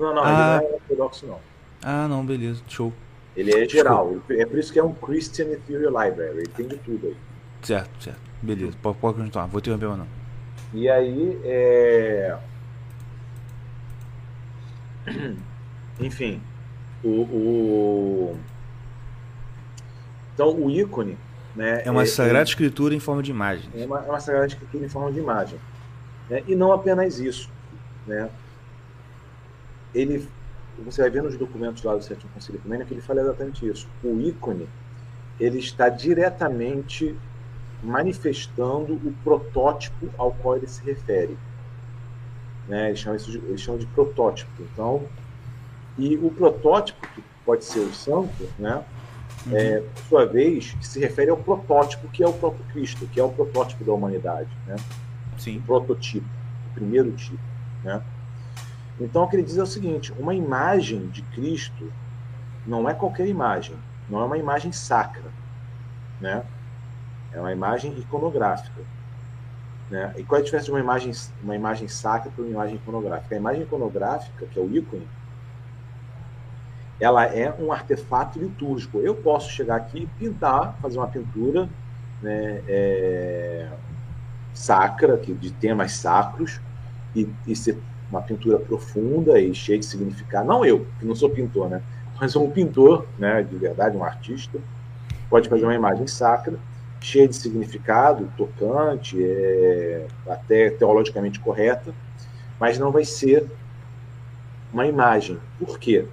C: Não, não,
B: Ah.
C: ele não é ortodoxo não.
B: Ah, não, beleza, show.
C: Ele é geral, é por isso que é um Christian Ethereal Library, ele tem de tudo aí.
B: Certo, certo. Beleza, pode, pode continuar, vou interromper mais não.
C: E aí, é... enfim, o, o- então o ícone, né?
B: É uma sagrada escritura em forma de imagem.
C: é uma, é uma sagrada escritura em forma de imagem, né? E não apenas isso, né? Ele, você vai ver nos documentos lá do Sétimo Concílio Ecumênico que ele fala exatamente isso. O ícone, ele está diretamente manifestando o protótipo ao qual ele se refere. Né? Eles, chamam isso de, eles chamam de protótipo. Então, e o protótipo, que pode ser o santo, né? É, por sua vez, se refere ao protótipo que é o próprio Cristo, que é o protótipo da humanidade, né?
B: Sim.
C: o prototipo, o primeiro tipo, né? Então o que ele diz é o seguinte: uma imagem de Cristo não é qualquer imagem, não é uma imagem sacra, né? É uma imagem iconográfica, né? E qual é a diferença de uma imagem, uma imagem sacra para uma imagem iconográfica? A imagem iconográfica, que é o ícone, ela é um artefato litúrgico. Eu posso chegar aqui e pintar, fazer uma pintura, né? é, sacra, que de temas sacros, e, e ser uma pintura profunda e cheia de significado. Não eu, que não sou pintor, né? Mas um pintor, né, de verdade, um artista, pode fazer uma imagem sacra, cheia de significado, tocante, é, até teologicamente correta, mas não vai ser uma imagem. Por quê?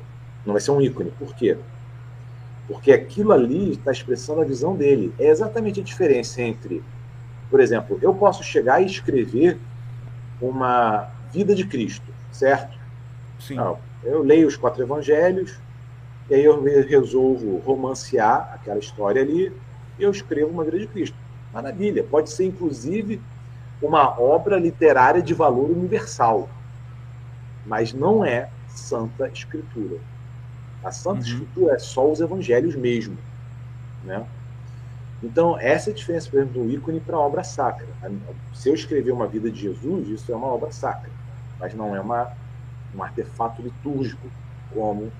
C: Não vai ser um ícone. Por quê? Porque aquilo ali está expressando a visão dele. É exatamente a diferença entre por exemplo, eu posso chegar e escrever uma vida de Cristo, certo?
B: Sim.
C: Não, eu leio os quatro evangelhos, e aí eu resolvo romancear aquela história ali e eu escrevo uma vida de Cristo. Maravilha, pode ser inclusive uma obra literária de valor universal, mas não é Santa Escritura. A Santa uhum. Escritura é só os evangelhos mesmo, né? Então, essa é a diferença, por exemplo, do ícone para a obra sacra. Se eu escrever uma vida de Jesus, isso é uma obra sacra, mas não é uma, um artefato litúrgico como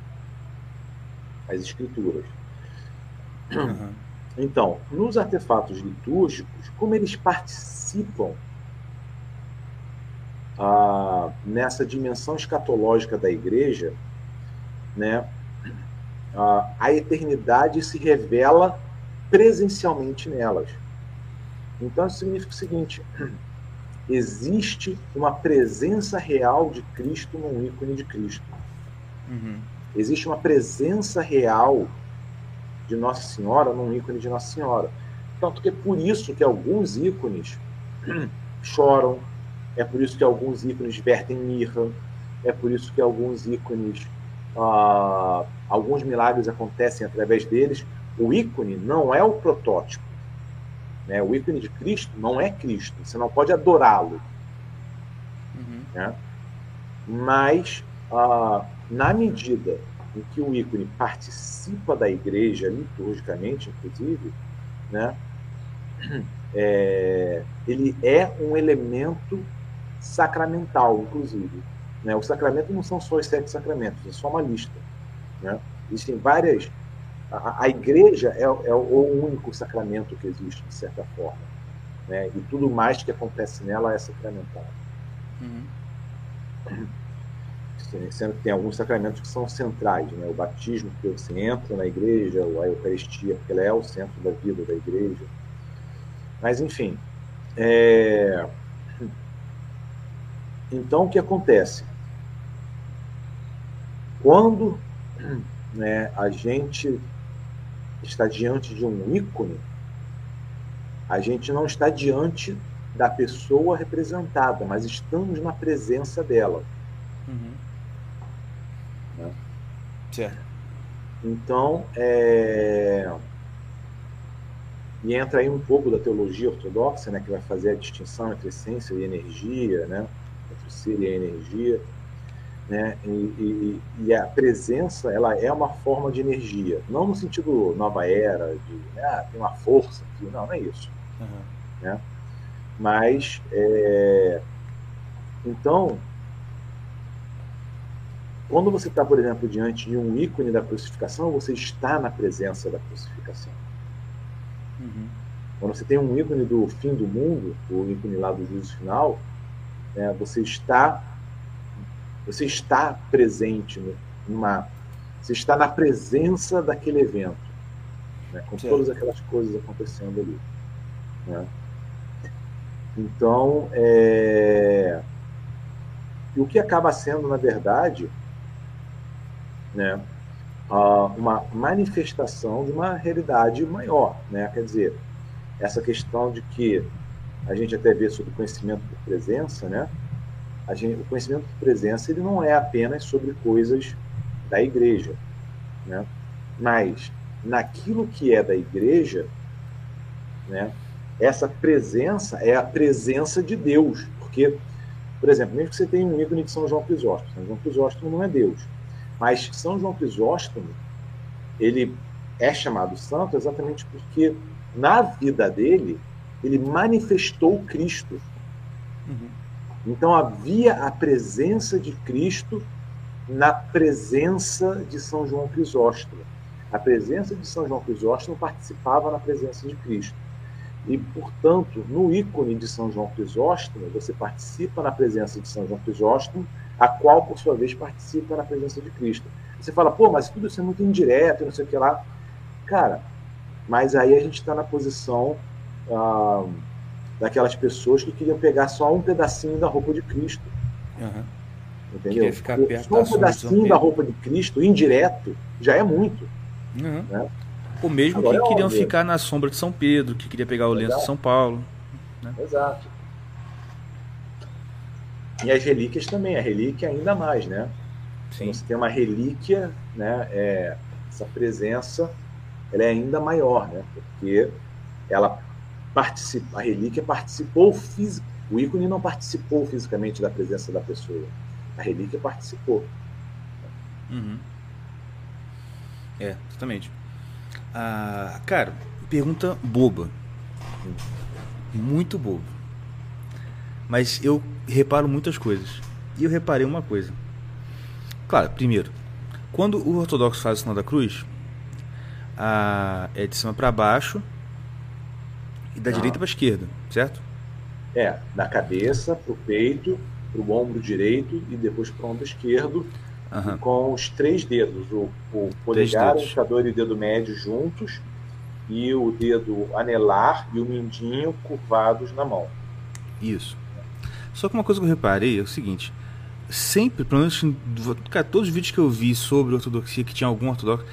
C: as escrituras. Uhum. Então, nos artefatos litúrgicos, como eles participam ah, nessa dimensão escatológica da igreja, né, ah, a eternidade se revela presencialmente nelas. Então, isso significa o seguinte: existe uma presença real de Cristo num ícone de Cristo. Uhum. Existe uma presença real de Nossa Senhora num ícone de Nossa Senhora. Tanto que é por isso que alguns ícones choram, é por isso que alguns ícones vertem mirra, é por isso que alguns ícones, ah, alguns milagres acontecem através deles, o ícone não é o protótipo. Né? O ícone de Cristo não é Cristo. Você não pode adorá-lo. Uhum. Né? Mas, ah, na medida em que o ícone participa da igreja, liturgicamente, inclusive, né? É, ele é um elemento sacramental, inclusive. Né? Os sacramentos não são só os sete sacramentos, é só uma lista. Né? Existem várias a, a igreja é, é, o único sacramento que existe, de certa forma. Né? E tudo mais que acontece nela é sacramental. Uhum. Sendo que tem alguns sacramentos que são centrais, né? o batismo, que você entra na igreja, a Eucaristia, porque ela é o centro da vida da igreja. Mas, enfim. É... Então, o que acontece? Quando né, a gente está diante de um ícone, a gente não está diante da pessoa representada, mas estamos na presença dela. Uhum. Né? Certo. Então, é... e entra aí um pouco da teologia ortodoxa, né, que vai fazer a distinção entre essência e energia, né, entre ser e a energia né? E, e, e, a presença ela é uma forma de energia, não no sentido nova era, de né, ah, tem uma força aqui, não, não é isso. Uhum. Né? Mas, é... então, quando você está, por exemplo, diante de um ícone da crucificação, você está na presença da crucificação. Uhum. Quando você tem um ícone do fim do mundo, o ícone lá do juízo final, né, você está você está presente numa. Você está na presença daquele evento, né, com todas aquelas coisas acontecendo ali. Né? Então, é... e o que acaba sendo, na verdade, né, uma manifestação de uma realidade maior. Né? Quer dizer, essa questão de que a gente até vê sobre conhecimento por presença, né? Gente, o conhecimento de presença ele não é apenas sobre coisas da igreja, né? mas naquilo que é da igreja, né, essa presença é a presença de Deus, porque, por exemplo, mesmo que você tenha um ícone de São João Crisóstomo, São João Crisóstomo não é Deus, mas São João Crisóstomo, ele é chamado santo exatamente porque na vida dele ele manifestou Cristo. Então havia a presença de Cristo na presença de São João Crisóstomo. A presença de São João Crisóstomo participava na presença de Cristo. E, portanto, no ícone de São João Crisóstomo, você participa na presença de São João Crisóstomo, a qual, por sua vez, participa na presença de Cristo. Você fala, pô, mas tudo isso é muito indireto, não sei o que lá. Cara, mas aí a gente está na posição. Ah, daquelas pessoas que queriam pegar só um pedacinho da roupa de Cristo. Uhum. Entendeu? Ficar perto só um pedacinho da roupa de Cristo, indireto, já é muito.
B: Uhum. Né? Ou mesmo Agora que é queriam óbvio. ficar na sombra de São Pedro, que queria pegar o lenço de São Paulo. Né?
C: Exato. E as relíquias também, a relíquia ainda mais, né? Sim. Então, você tem uma relíquia, né? É, essa presença ela é ainda maior, né? Porque ela participa, a relíquia participou físico, o ícone não participou fisicamente da presença da pessoa, a relíquia participou.
B: Uhum. É, exatamente. Ah, cara, pergunta boba. Muito boba. Mas eu reparo muitas coisas. E eu reparei uma coisa. Claro, primeiro, quando o ortodoxo faz o sinal da cruz, a, é de cima para baixo e da direita para esquerda, certo?
C: É, da cabeça para o peito, para o ombro direito e depois para o ombro esquerdo,
B: Aham.
C: com os três dedos, o, o polegar, o indicador e o dedo médio juntos, e o dedo anelar e o mindinho curvados na mão.
B: Isso. Só que uma coisa que eu reparei é o seguinte: sempre, pelo menos cara, todos os vídeos que eu vi sobre ortodoxia, que tinha algum ortodoxo,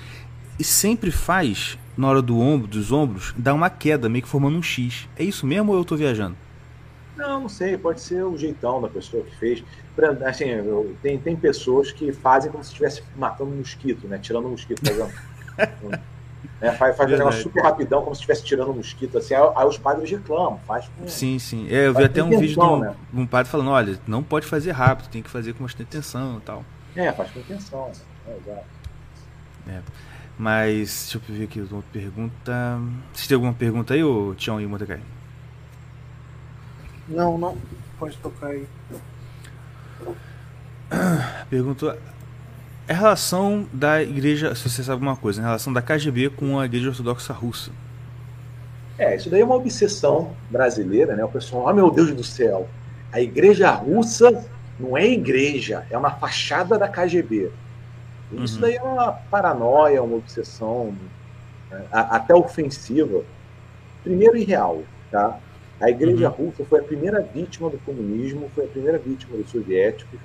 B: e sempre faz, na hora do ombro, dos ombros, dá uma queda, meio que formando um X. É isso mesmo ou eu tô viajando?
C: Não, não sei, pode ser o jeitão da pessoa que fez. Pra- Assim, eu- tem, tem pessoas que fazem como se estivesse matando um mosquito, né? Tirando um mosquito, fazendo. um, né? Faz, faz um negócio super rapidão, como se estivesse tirando um mosquito. Assim, aí, aí os padres reclamam, faz com.
B: Sim, sim. É, eu vi até um vídeo de um,
C: né?
B: um padre falando: olha, não pode fazer rápido, tem que fazer com bastante atenção e tal.
C: É, faz com intenção. Né? É, exato.
B: Mas, deixa eu ver aqui uma pergunta. Vocês têm alguma pergunta aí, ô Tião e Mordecai?
E: Não, não. Pode tocar aí.
B: Perguntou a relação da igreja, se você sabe alguma coisa, a relação da KGB com a igreja ortodoxa russa.
C: É, isso daí é uma obsessão brasileira, né? O pessoal, oh meu Deus do céu, a igreja russa não é igreja, é uma fachada da KGB. Isso
B: Uhum.
C: daí é uma paranoia, uma obsessão né? até ofensiva. Primeiro irreal, tá? A igreja russa foi a primeira vítima do comunismo, foi a primeira vítima dos soviéticos,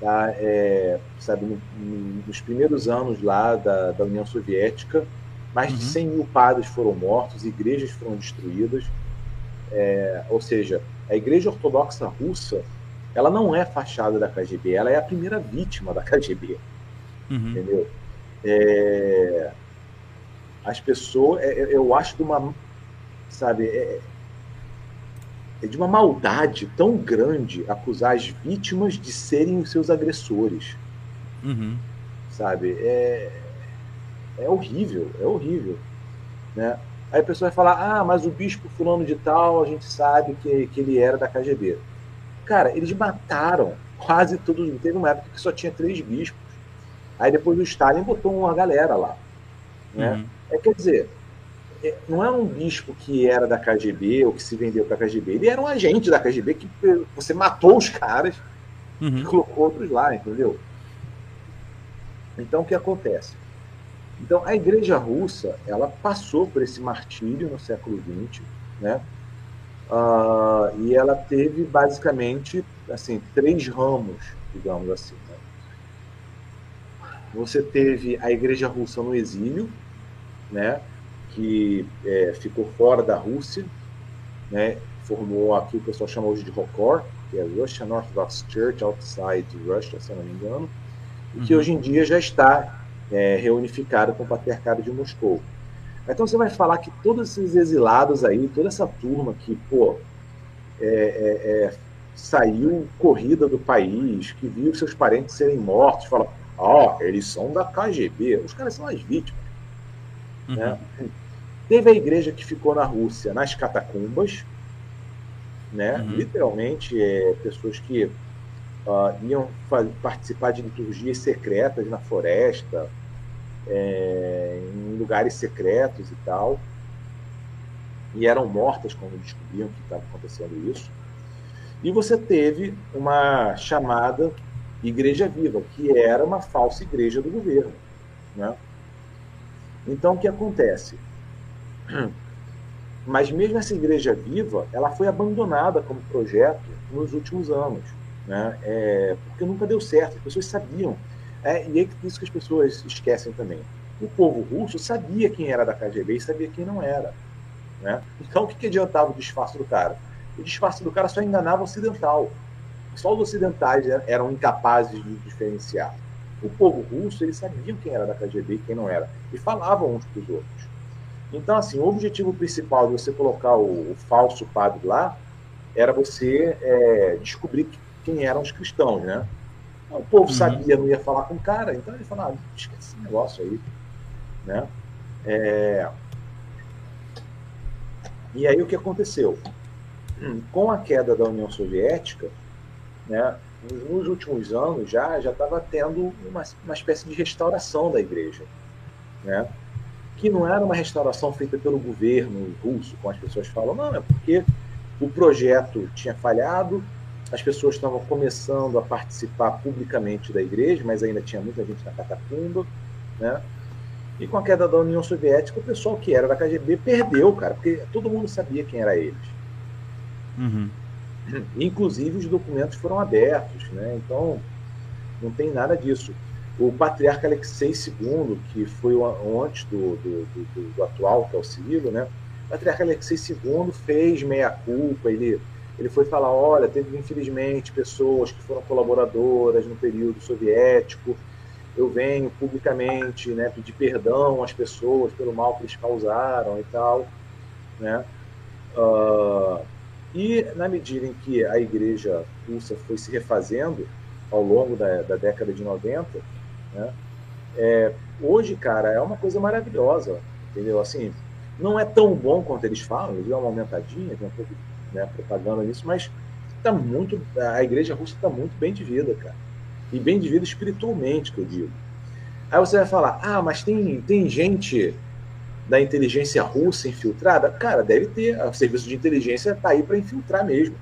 C: tá? É, sabe, no- no- nos primeiros anos lá da, da União Soviética, mais de
B: Uhum.
C: 100 mil padres foram mortos, igrejas foram destruídas. É, ou seja, a igreja ortodoxa russa, ela não é fachada da KGB, ela é a primeira vítima da KGB
B: Uhum.
C: entendeu? É, as pessoas, é- é- eu acho de uma, sabe, é, é de uma maldade tão grande acusar as vítimas de serem os seus agressores,
B: Uhum.
C: sabe? É, é horrível, é horrível, né? Aí a pessoa vai falar, ah, mas o bispo fulano de tal, a gente sabe que, que ele era da KGB. Cara, eles mataram quase todos, teve uma época que só tinha três bispos, aí depois o Stalin botou uma galera lá, né?
B: Uhum.
C: É, quer dizer, é, não é um bispo que era da KGB ou que se vendeu para a KGB. Ele era um agente da KGB que eh, você matou os caras e
B: Uhum.
C: colocou outros lá, entendeu? Então, o que acontece? Então, a igreja russa, ela passou por esse martírio no século XX, né? Ah, e ela teve, basicamente, assim, três ramos, digamos assim? Você teve a igreja russa no exílio, né? Que é, ficou fora da Rússia, né? Formou aqui o pessoal chama hoje de ROKOR, que é Russian Orthodox Church Outside Russia, se eu não me engano, e que
B: Uhum.
C: hoje em dia já está é, reunificado com o Patriarcado de Moscou. Então você vai falar que todos esses exilados aí, toda essa turma que, pô, é, é, é, saiu corrida do país, que viu seus parentes serem mortos, fala, ah, eles são da KGB, os caras são as vítimas.
B: Uhum.
C: Né? Teve a igreja que ficou na Rússia, nas catacumbas, né?
B: Uhum.
C: literalmente é, pessoas que ah, iam participar de liturgias secretas na floresta, é, em lugares secretos e tal, e eram mortas quando descobriam que estava acontecendo isso. E você teve uma chamada Igreja Viva, que era uma falsa igreja do governo. Né? Então, o que acontece? Mas mesmo essa igreja viva, ela foi abandonada como projeto nos últimos anos, né? É, porque nunca deu certo, as pessoas sabiam. É, e é isso que as pessoas esquecem também. O povo russo sabia quem era da KGB e sabia quem não era. Né? Então, o que, que adiantava o disfarce do cara? O disfarce do cara só enganava o ocidental. Só os ocidentais eram incapazes de diferenciar. o povo russo, eles sabiam quem era da KGB e quem não era, e falavam uns para os outros. Então, assim, o objetivo principal de você colocar o, o falso padre lá era você é, descobrir quem eram os cristãos, né? O povo uhum. sabia, não ia falar com o cara, então ele falava, ah, esquece esse negócio aí, né? É... E aí o que aconteceu? Hum, com a queda da União Soviética, né, nos últimos anos já já estava tendo uma, uma espécie de restauração da igreja, né? que não era uma restauração feita pelo governo russo, como as pessoas falam, não, é porque o projeto tinha falhado, as pessoas estavam começando a participar publicamente da igreja, mas ainda tinha muita gente na catacumba, né? E com a queda da União Soviética, o pessoal que era da KGB perdeu, cara, porque todo mundo sabia quem era eles.
B: Uhum.
C: Inclusive os documentos foram abertos, né? Então não tem nada disso. O patriarca Alexei II, que foi o antes do, do, do, do atual, que é o Cirilo, né? O patriarca Alexei II fez meia-culpa, ele, ele foi falar, olha, teve infelizmente pessoas que foram colaboradoras no período soviético, eu venho publicamente né, pedir perdão às pessoas pelo mal que eles causaram e tal, né? Uh, e na medida em que a igreja russa foi se refazendo ao longo da, da década de 90, né? É, hoje, cara, é uma coisa maravilhosa, entendeu? Assim, não é tão bom quanto eles falam, eles dão uma aumentadinha, tem um pouco né, propaganda nisso, mas tá muito, a igreja russa está muito bem de vida, cara. E bem de vida espiritualmente, que eu digo. Aí você vai falar, ah, mas tem, tem gente da inteligência russa infiltrada? Cara, deve ter. O serviço de inteligência está aí para infiltrar mesmo.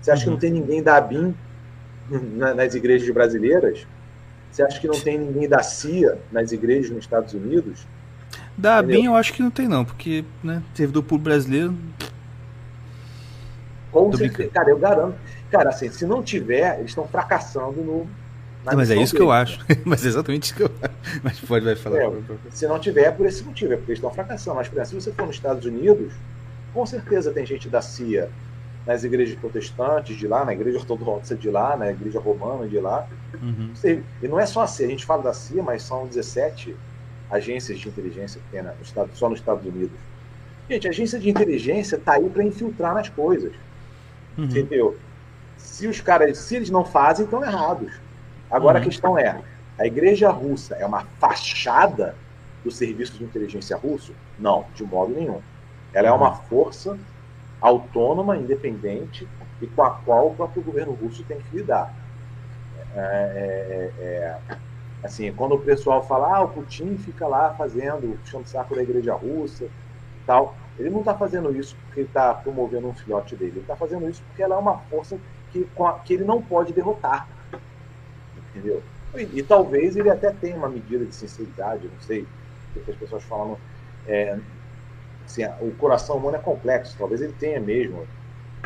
C: Você acha uhum. que não tem ninguém da ABIN nas igrejas brasileiras? Você acha que não tem ninguém da CIA nas igrejas nos Estados Unidos?
B: Da ABIN eu acho que não tem não, porque, né, servidor público brasileiro...
C: Com certeza, cara, eu garanto. Cara, assim, se não tiver, eles estão fracassando no...
B: Mas é isso que eu acho. Mas é exatamente isso que eu acho. Mas pode vai falar. É,
C: se não tiver, é por esse motivo, é porque eles estão fracassando. Mas, por exemplo, se você for nos Estados Unidos, com certeza tem gente da CIA nas igrejas protestantes de lá, na igreja ortodoxa de lá, na igreja romana de lá. Uhum. E não é só a CIA, a gente fala da CIA, mas são 17 agências de inteligência que tem no estado, só nos Estados Unidos. Gente, a agência de inteligência está aí para infiltrar nas coisas. Uhum. Entendeu? Se os caras, se eles não fazem, estão errados. Agora uhum. a questão é: a igreja russa é uma fachada do serviço de inteligência russo? Não, de modo nenhum. Ela é uma uhum. força autônoma, independente e com a qual o próprio governo russo tem que lidar. É, é, é, é, assim, quando o pessoal fala, ah, o Putin fica lá fazendo, puxando saco da igreja russa, tal, ele não está fazendo isso porque ele está promovendo um filhote dele, ele está fazendo isso porque ela é uma força que, que ele não pode derrotar, entendeu? E, e, talvez ele até tenha uma medida de sinceridade, não sei, porque as pessoas falam, é, assim, o coração humano é complexo, talvez ele tenha mesmo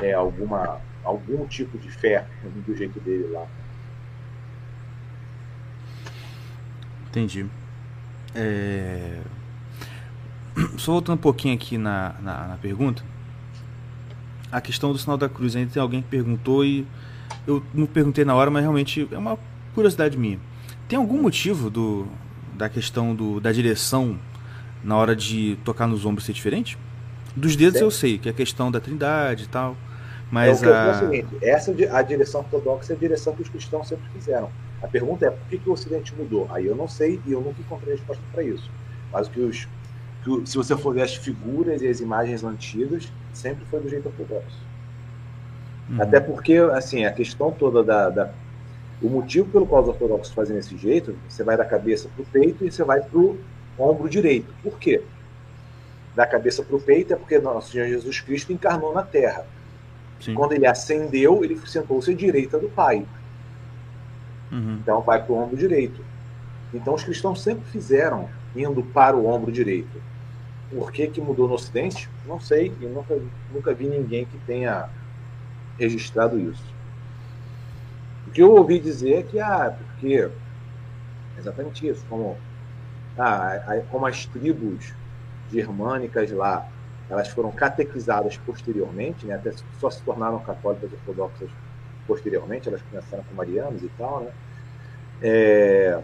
C: é, alguma, algum tipo de fé do jeito dele lá.
B: Entendi. É... Só voltando um pouquinho aqui na, na, na, pergunta. A questão do sinal da cruz. Ainda tem alguém que perguntou e eu não perguntei na hora, mas realmente é uma curiosidade minha. Tem algum motivo do, da questão do, da direção na hora de tocar nos ombros ser diferente? Dos dedos eu sei, que é a questão da trindade e tal. Mas
C: é, a... é o seguinte, essa a direção ortodoxa é a direção que os cristãos sempre fizeram. A pergunta é por que, que o Ocidente mudou? Aí eu não sei e eu nunca encontrei resposta para isso. Mas que os, que, se você for ver as figuras e as imagens antigas, sempre foi do jeito ortodoxo. Uhum. Até porque, assim, a questão toda da, da, O motivo pelo qual os ortodoxos fazem desse jeito, você vai da cabeça para o peito e você vai para o ombro direito. Por quê? Da cabeça para o peito é porque nosso Senhor Jesus Cristo encarnou na terra. Sim. Quando ele ascendeu, ele sentou-se à direita do Pai. Uhum. Então vai para o ombro direito. Então os cristãos sempre fizeram indo para o ombro direito. Por que, que mudou no Ocidente? Não sei, e nunca, nunca vi ninguém que tenha registrado isso. O que eu ouvi dizer é que, ah, porque exatamente isso, como ah, como as tribos germânicas lá, elas foram catequizadas posteriormente, né, até só se tornaram católicas ortodoxas posteriormente, elas começaram com marianos e tal, né? É,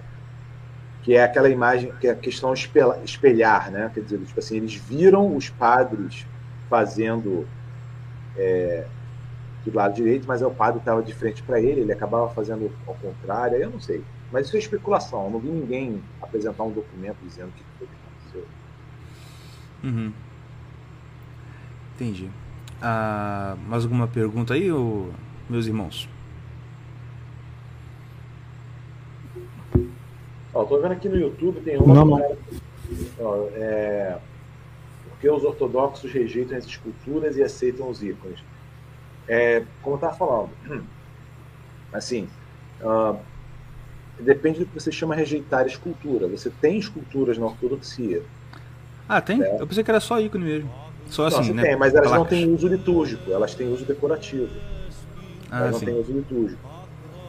C: que é aquela imagem, que é a questão espelhar, espelhar, né? Quer dizer, tipo assim, eles viram os padres fazendo é, do lado direito, mas é o padre estava de frente para ele, ele acabava fazendo ao contrário, eu não sei. Mas isso é especulação, eu não vi ninguém apresentar um documento dizendo que foi o que aconteceu.
B: Uhum. Entendi. Ah, mais alguma pergunta aí, ou, meus irmãos?
C: Ó, tô vendo aqui no YouTube, tem uma.
E: Não, não.
C: Ó, é, porque os ortodoxos rejeitam as esculturas e aceitam os ícones. É, como eu estava falando, assim, ah, depende do que você chama rejeitar escultura. Você tem esculturas na ortodoxia.
B: Ah, tem?
C: É.
B: Eu pensei que era só ícone mesmo. Só
C: não,
B: assim, né?
C: tem, mas elas não
B: Placas.
C: têm uso litúrgico, elas têm uso decorativo.
B: Ah,
C: elas não
B: sim.
C: têm uso litúrgico.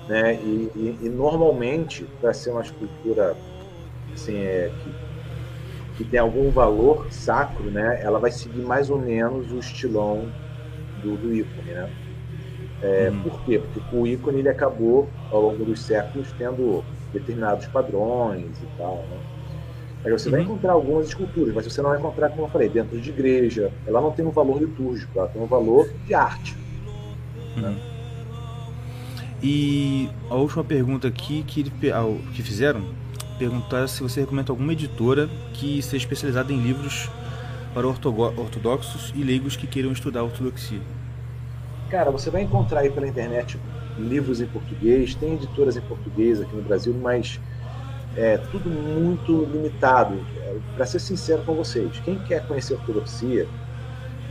C: Né? E, e- e normalmente, para ser uma escultura assim, é, que, que tem algum valor sacro, né? ela vai seguir mais ou menos o estilão do, do ícone. Né? É,
B: Hum.
C: Por quê? Porque o ícone ele acabou, ao longo dos séculos, tendo determinados padrões e tal. Né? Aí você vai
B: Uhum.
C: encontrar algumas esculturas, mas você não vai encontrar, como eu falei, dentro de igreja. Ela não tem um valor litúrgico, ela tem um valor de arte.
B: E a última pergunta aqui que, que fizeram, perguntaram se você recomenda alguma editora que seja especializada em livros para ortodoxos e leigos que queiram estudar ortodoxia.
C: Cara, você vai encontrar aí pela internet livros em português, tem editoras em português aqui no Brasil, mas é tudo muito limitado. Para ser sincero com vocês, quem quer conhecer ortodoxia,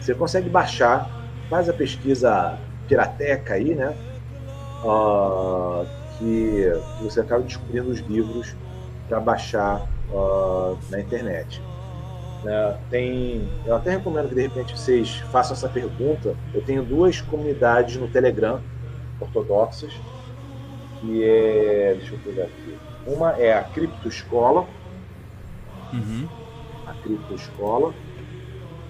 C: você consegue baixar, faz a pesquisa pirateca aí, né? Ah, que, que você acaba descobrindo os livros para baixar ah, na internet. Né? Tem, eu até recomendo que de repente vocês façam essa pergunta. Eu tenho duas comunidades no Telegram ortodoxas, que é, deixa eu pegar aqui. Uma é a Criptoescola,
B: Uhum.
C: a Criptoescola,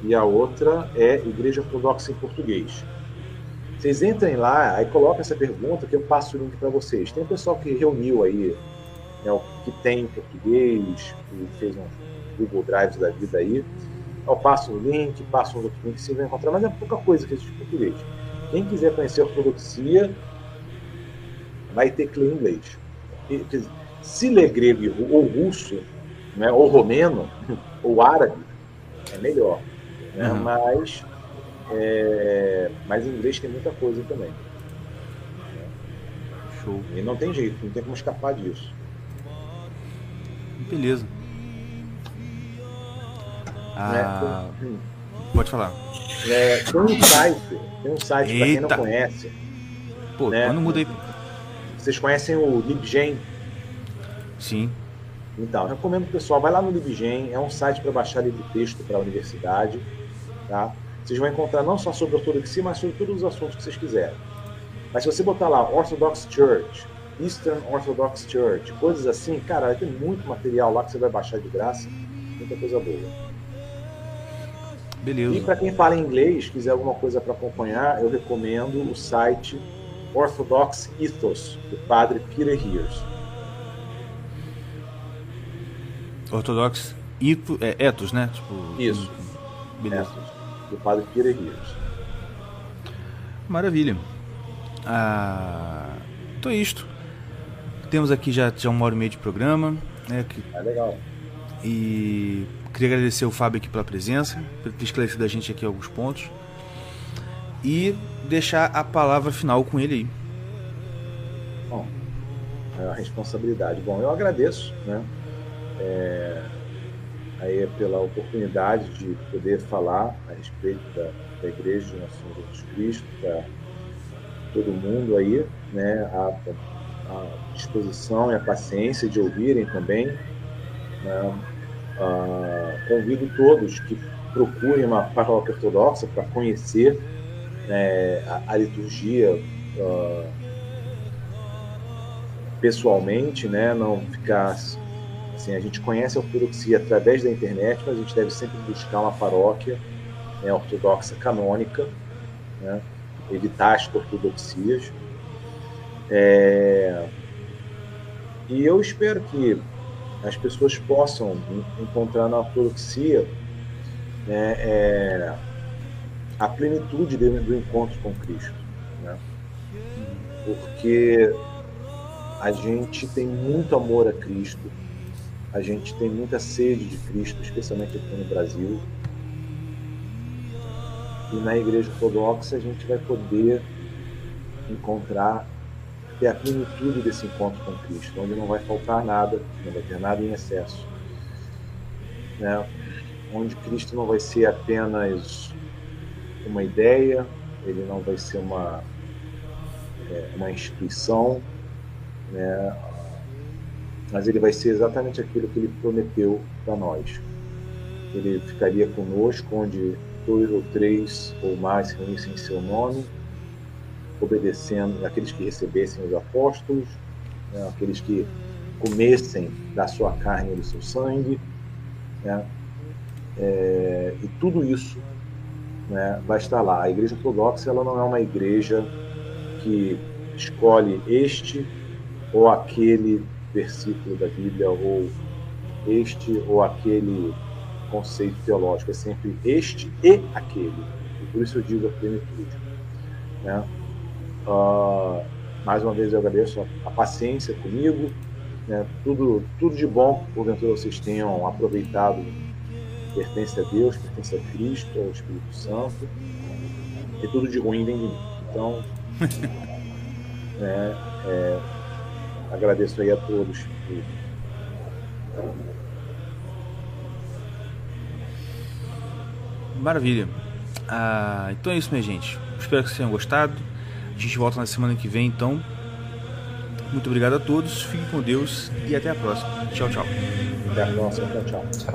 C: e a outra é Igreja Ortodoxa em Português. Vocês entrem lá, aí colocam essa pergunta que eu passo o link para vocês. Tem um pessoal que reuniu aí, né, o que tem em português, que fez um Google Drive da vida aí. Eu passo o link, passo um outro link vocês vão encontrar, mas é pouca coisa que existe em português. Quem quiser conhecer a ortodoxia, vai ter que ler inglês. Se ler grego ou russo, né, ou romeno, ou árabe, é melhor. Né?
B: Uhum.
C: Mas, é, mas em inglês tem muita coisa também.
B: Show.
C: E não tem jeito, não tem como escapar disso.
B: Beleza. Ah,
C: Né?
B: Pode falar.
C: É, tem um site, tem um site para quem não conhece.
B: Pô,
C: Né?
B: quando muda aí.
C: Vocês conhecem o LibGen?
B: Sim.
C: Então, recomendo pessoal, vai lá no LibGen, é um site para baixar livro texto para a universidade, tá? Vocês vão encontrar não só sobre ortodoxia, mas sobre todos os assuntos que vocês quiserem. Mas se você botar lá Orthodox Church, Eastern Orthodox Church, coisas assim, cara, vai ter muito material lá que você vai baixar de graça, muita coisa boa. E
B: Beleza.
C: para quem fala inglês, quiser alguma coisa para acompanhar, eu recomendo o site Orthodox Ethos, do padre Peter Hears.
B: Ortodox ito, é, ethos, né? Tipo,
C: Isso.
B: Beleza.
C: Ethos, do padre Peter Hears.
B: Maravilha. Ah, então é isto. Temos aqui já, já uma hora e meia de programa. Né, que-
C: É legal.
B: e queria agradecer o Fábio aqui pela presença, por ter esclarecido a gente aqui alguns pontos. E deixar a palavra final com ele aí.
C: Bom, é a responsabilidade. Bom, eu agradeço, né? É, aí pela oportunidade de poder falar a respeito da, da Igreja de Nosso Senhor Jesus Cristo para todo mundo aí, né? A, a disposição e a paciência de ouvirem também. né? Ah, convido todos que procurem uma paróquia ortodoxa para conhecer né, a, a liturgia ah, pessoalmente, né? Não ficar assim, a gente conhece a ortodoxia através da internet, mas a gente deve sempre buscar uma paróquia né, ortodoxa canônica, né? Evitar as ortodoxias. É, E eu espero que as pessoas possam encontrar na ortodoxia né, é, a plenitude do encontro com Cristo. Né? Porque a gente tem muito amor a Cristo, a gente tem muita sede de Cristo, especialmente aqui no Brasil. E na Igreja Ortodoxa a gente vai poder encontrar, ter a plenitude desse encontro com Cristo, onde não vai faltar nada, não vai ter nada em excesso. Né? Onde Cristo não vai ser apenas uma ideia, ele não vai ser uma, é, uma instituição, né? mas ele vai ser exatamente aquilo que ele prometeu para nós. Ele ficaria conosco onde dois ou três ou mais se reunissem em seu nome, obedecendo aqueles que recebessem os apóstolos, né? aqueles que comessem da sua carne e do seu sangue, né? é, e tudo isso né, vai estar lá. A Igreja Ortodoxa ela não é uma igreja que escolhe este ou aquele versículo da Bíblia ou este ou aquele conceito teológico, é sempre este e aquele. E por isso eu digo a plenitude. Né? Uh, mais uma vez eu agradeço a, a paciência comigo, né? tudo, tudo de bom, porventura vocês tenham aproveitado pertence a Deus, pertence a Cristo, ao Espírito Santo, e tudo de ruim vem de mim. Então, é, é, agradeço aí a todos.
B: Maravilha. Ah, então é isso, minha gente. Espero que vocês tenham gostado. A gente volta na semana que vem, então. Muito obrigado a todos. Fiquem com Deus e até a próxima. Tchau, tchau.
C: Até a próxima. Tchau, tchau.
A: tchau.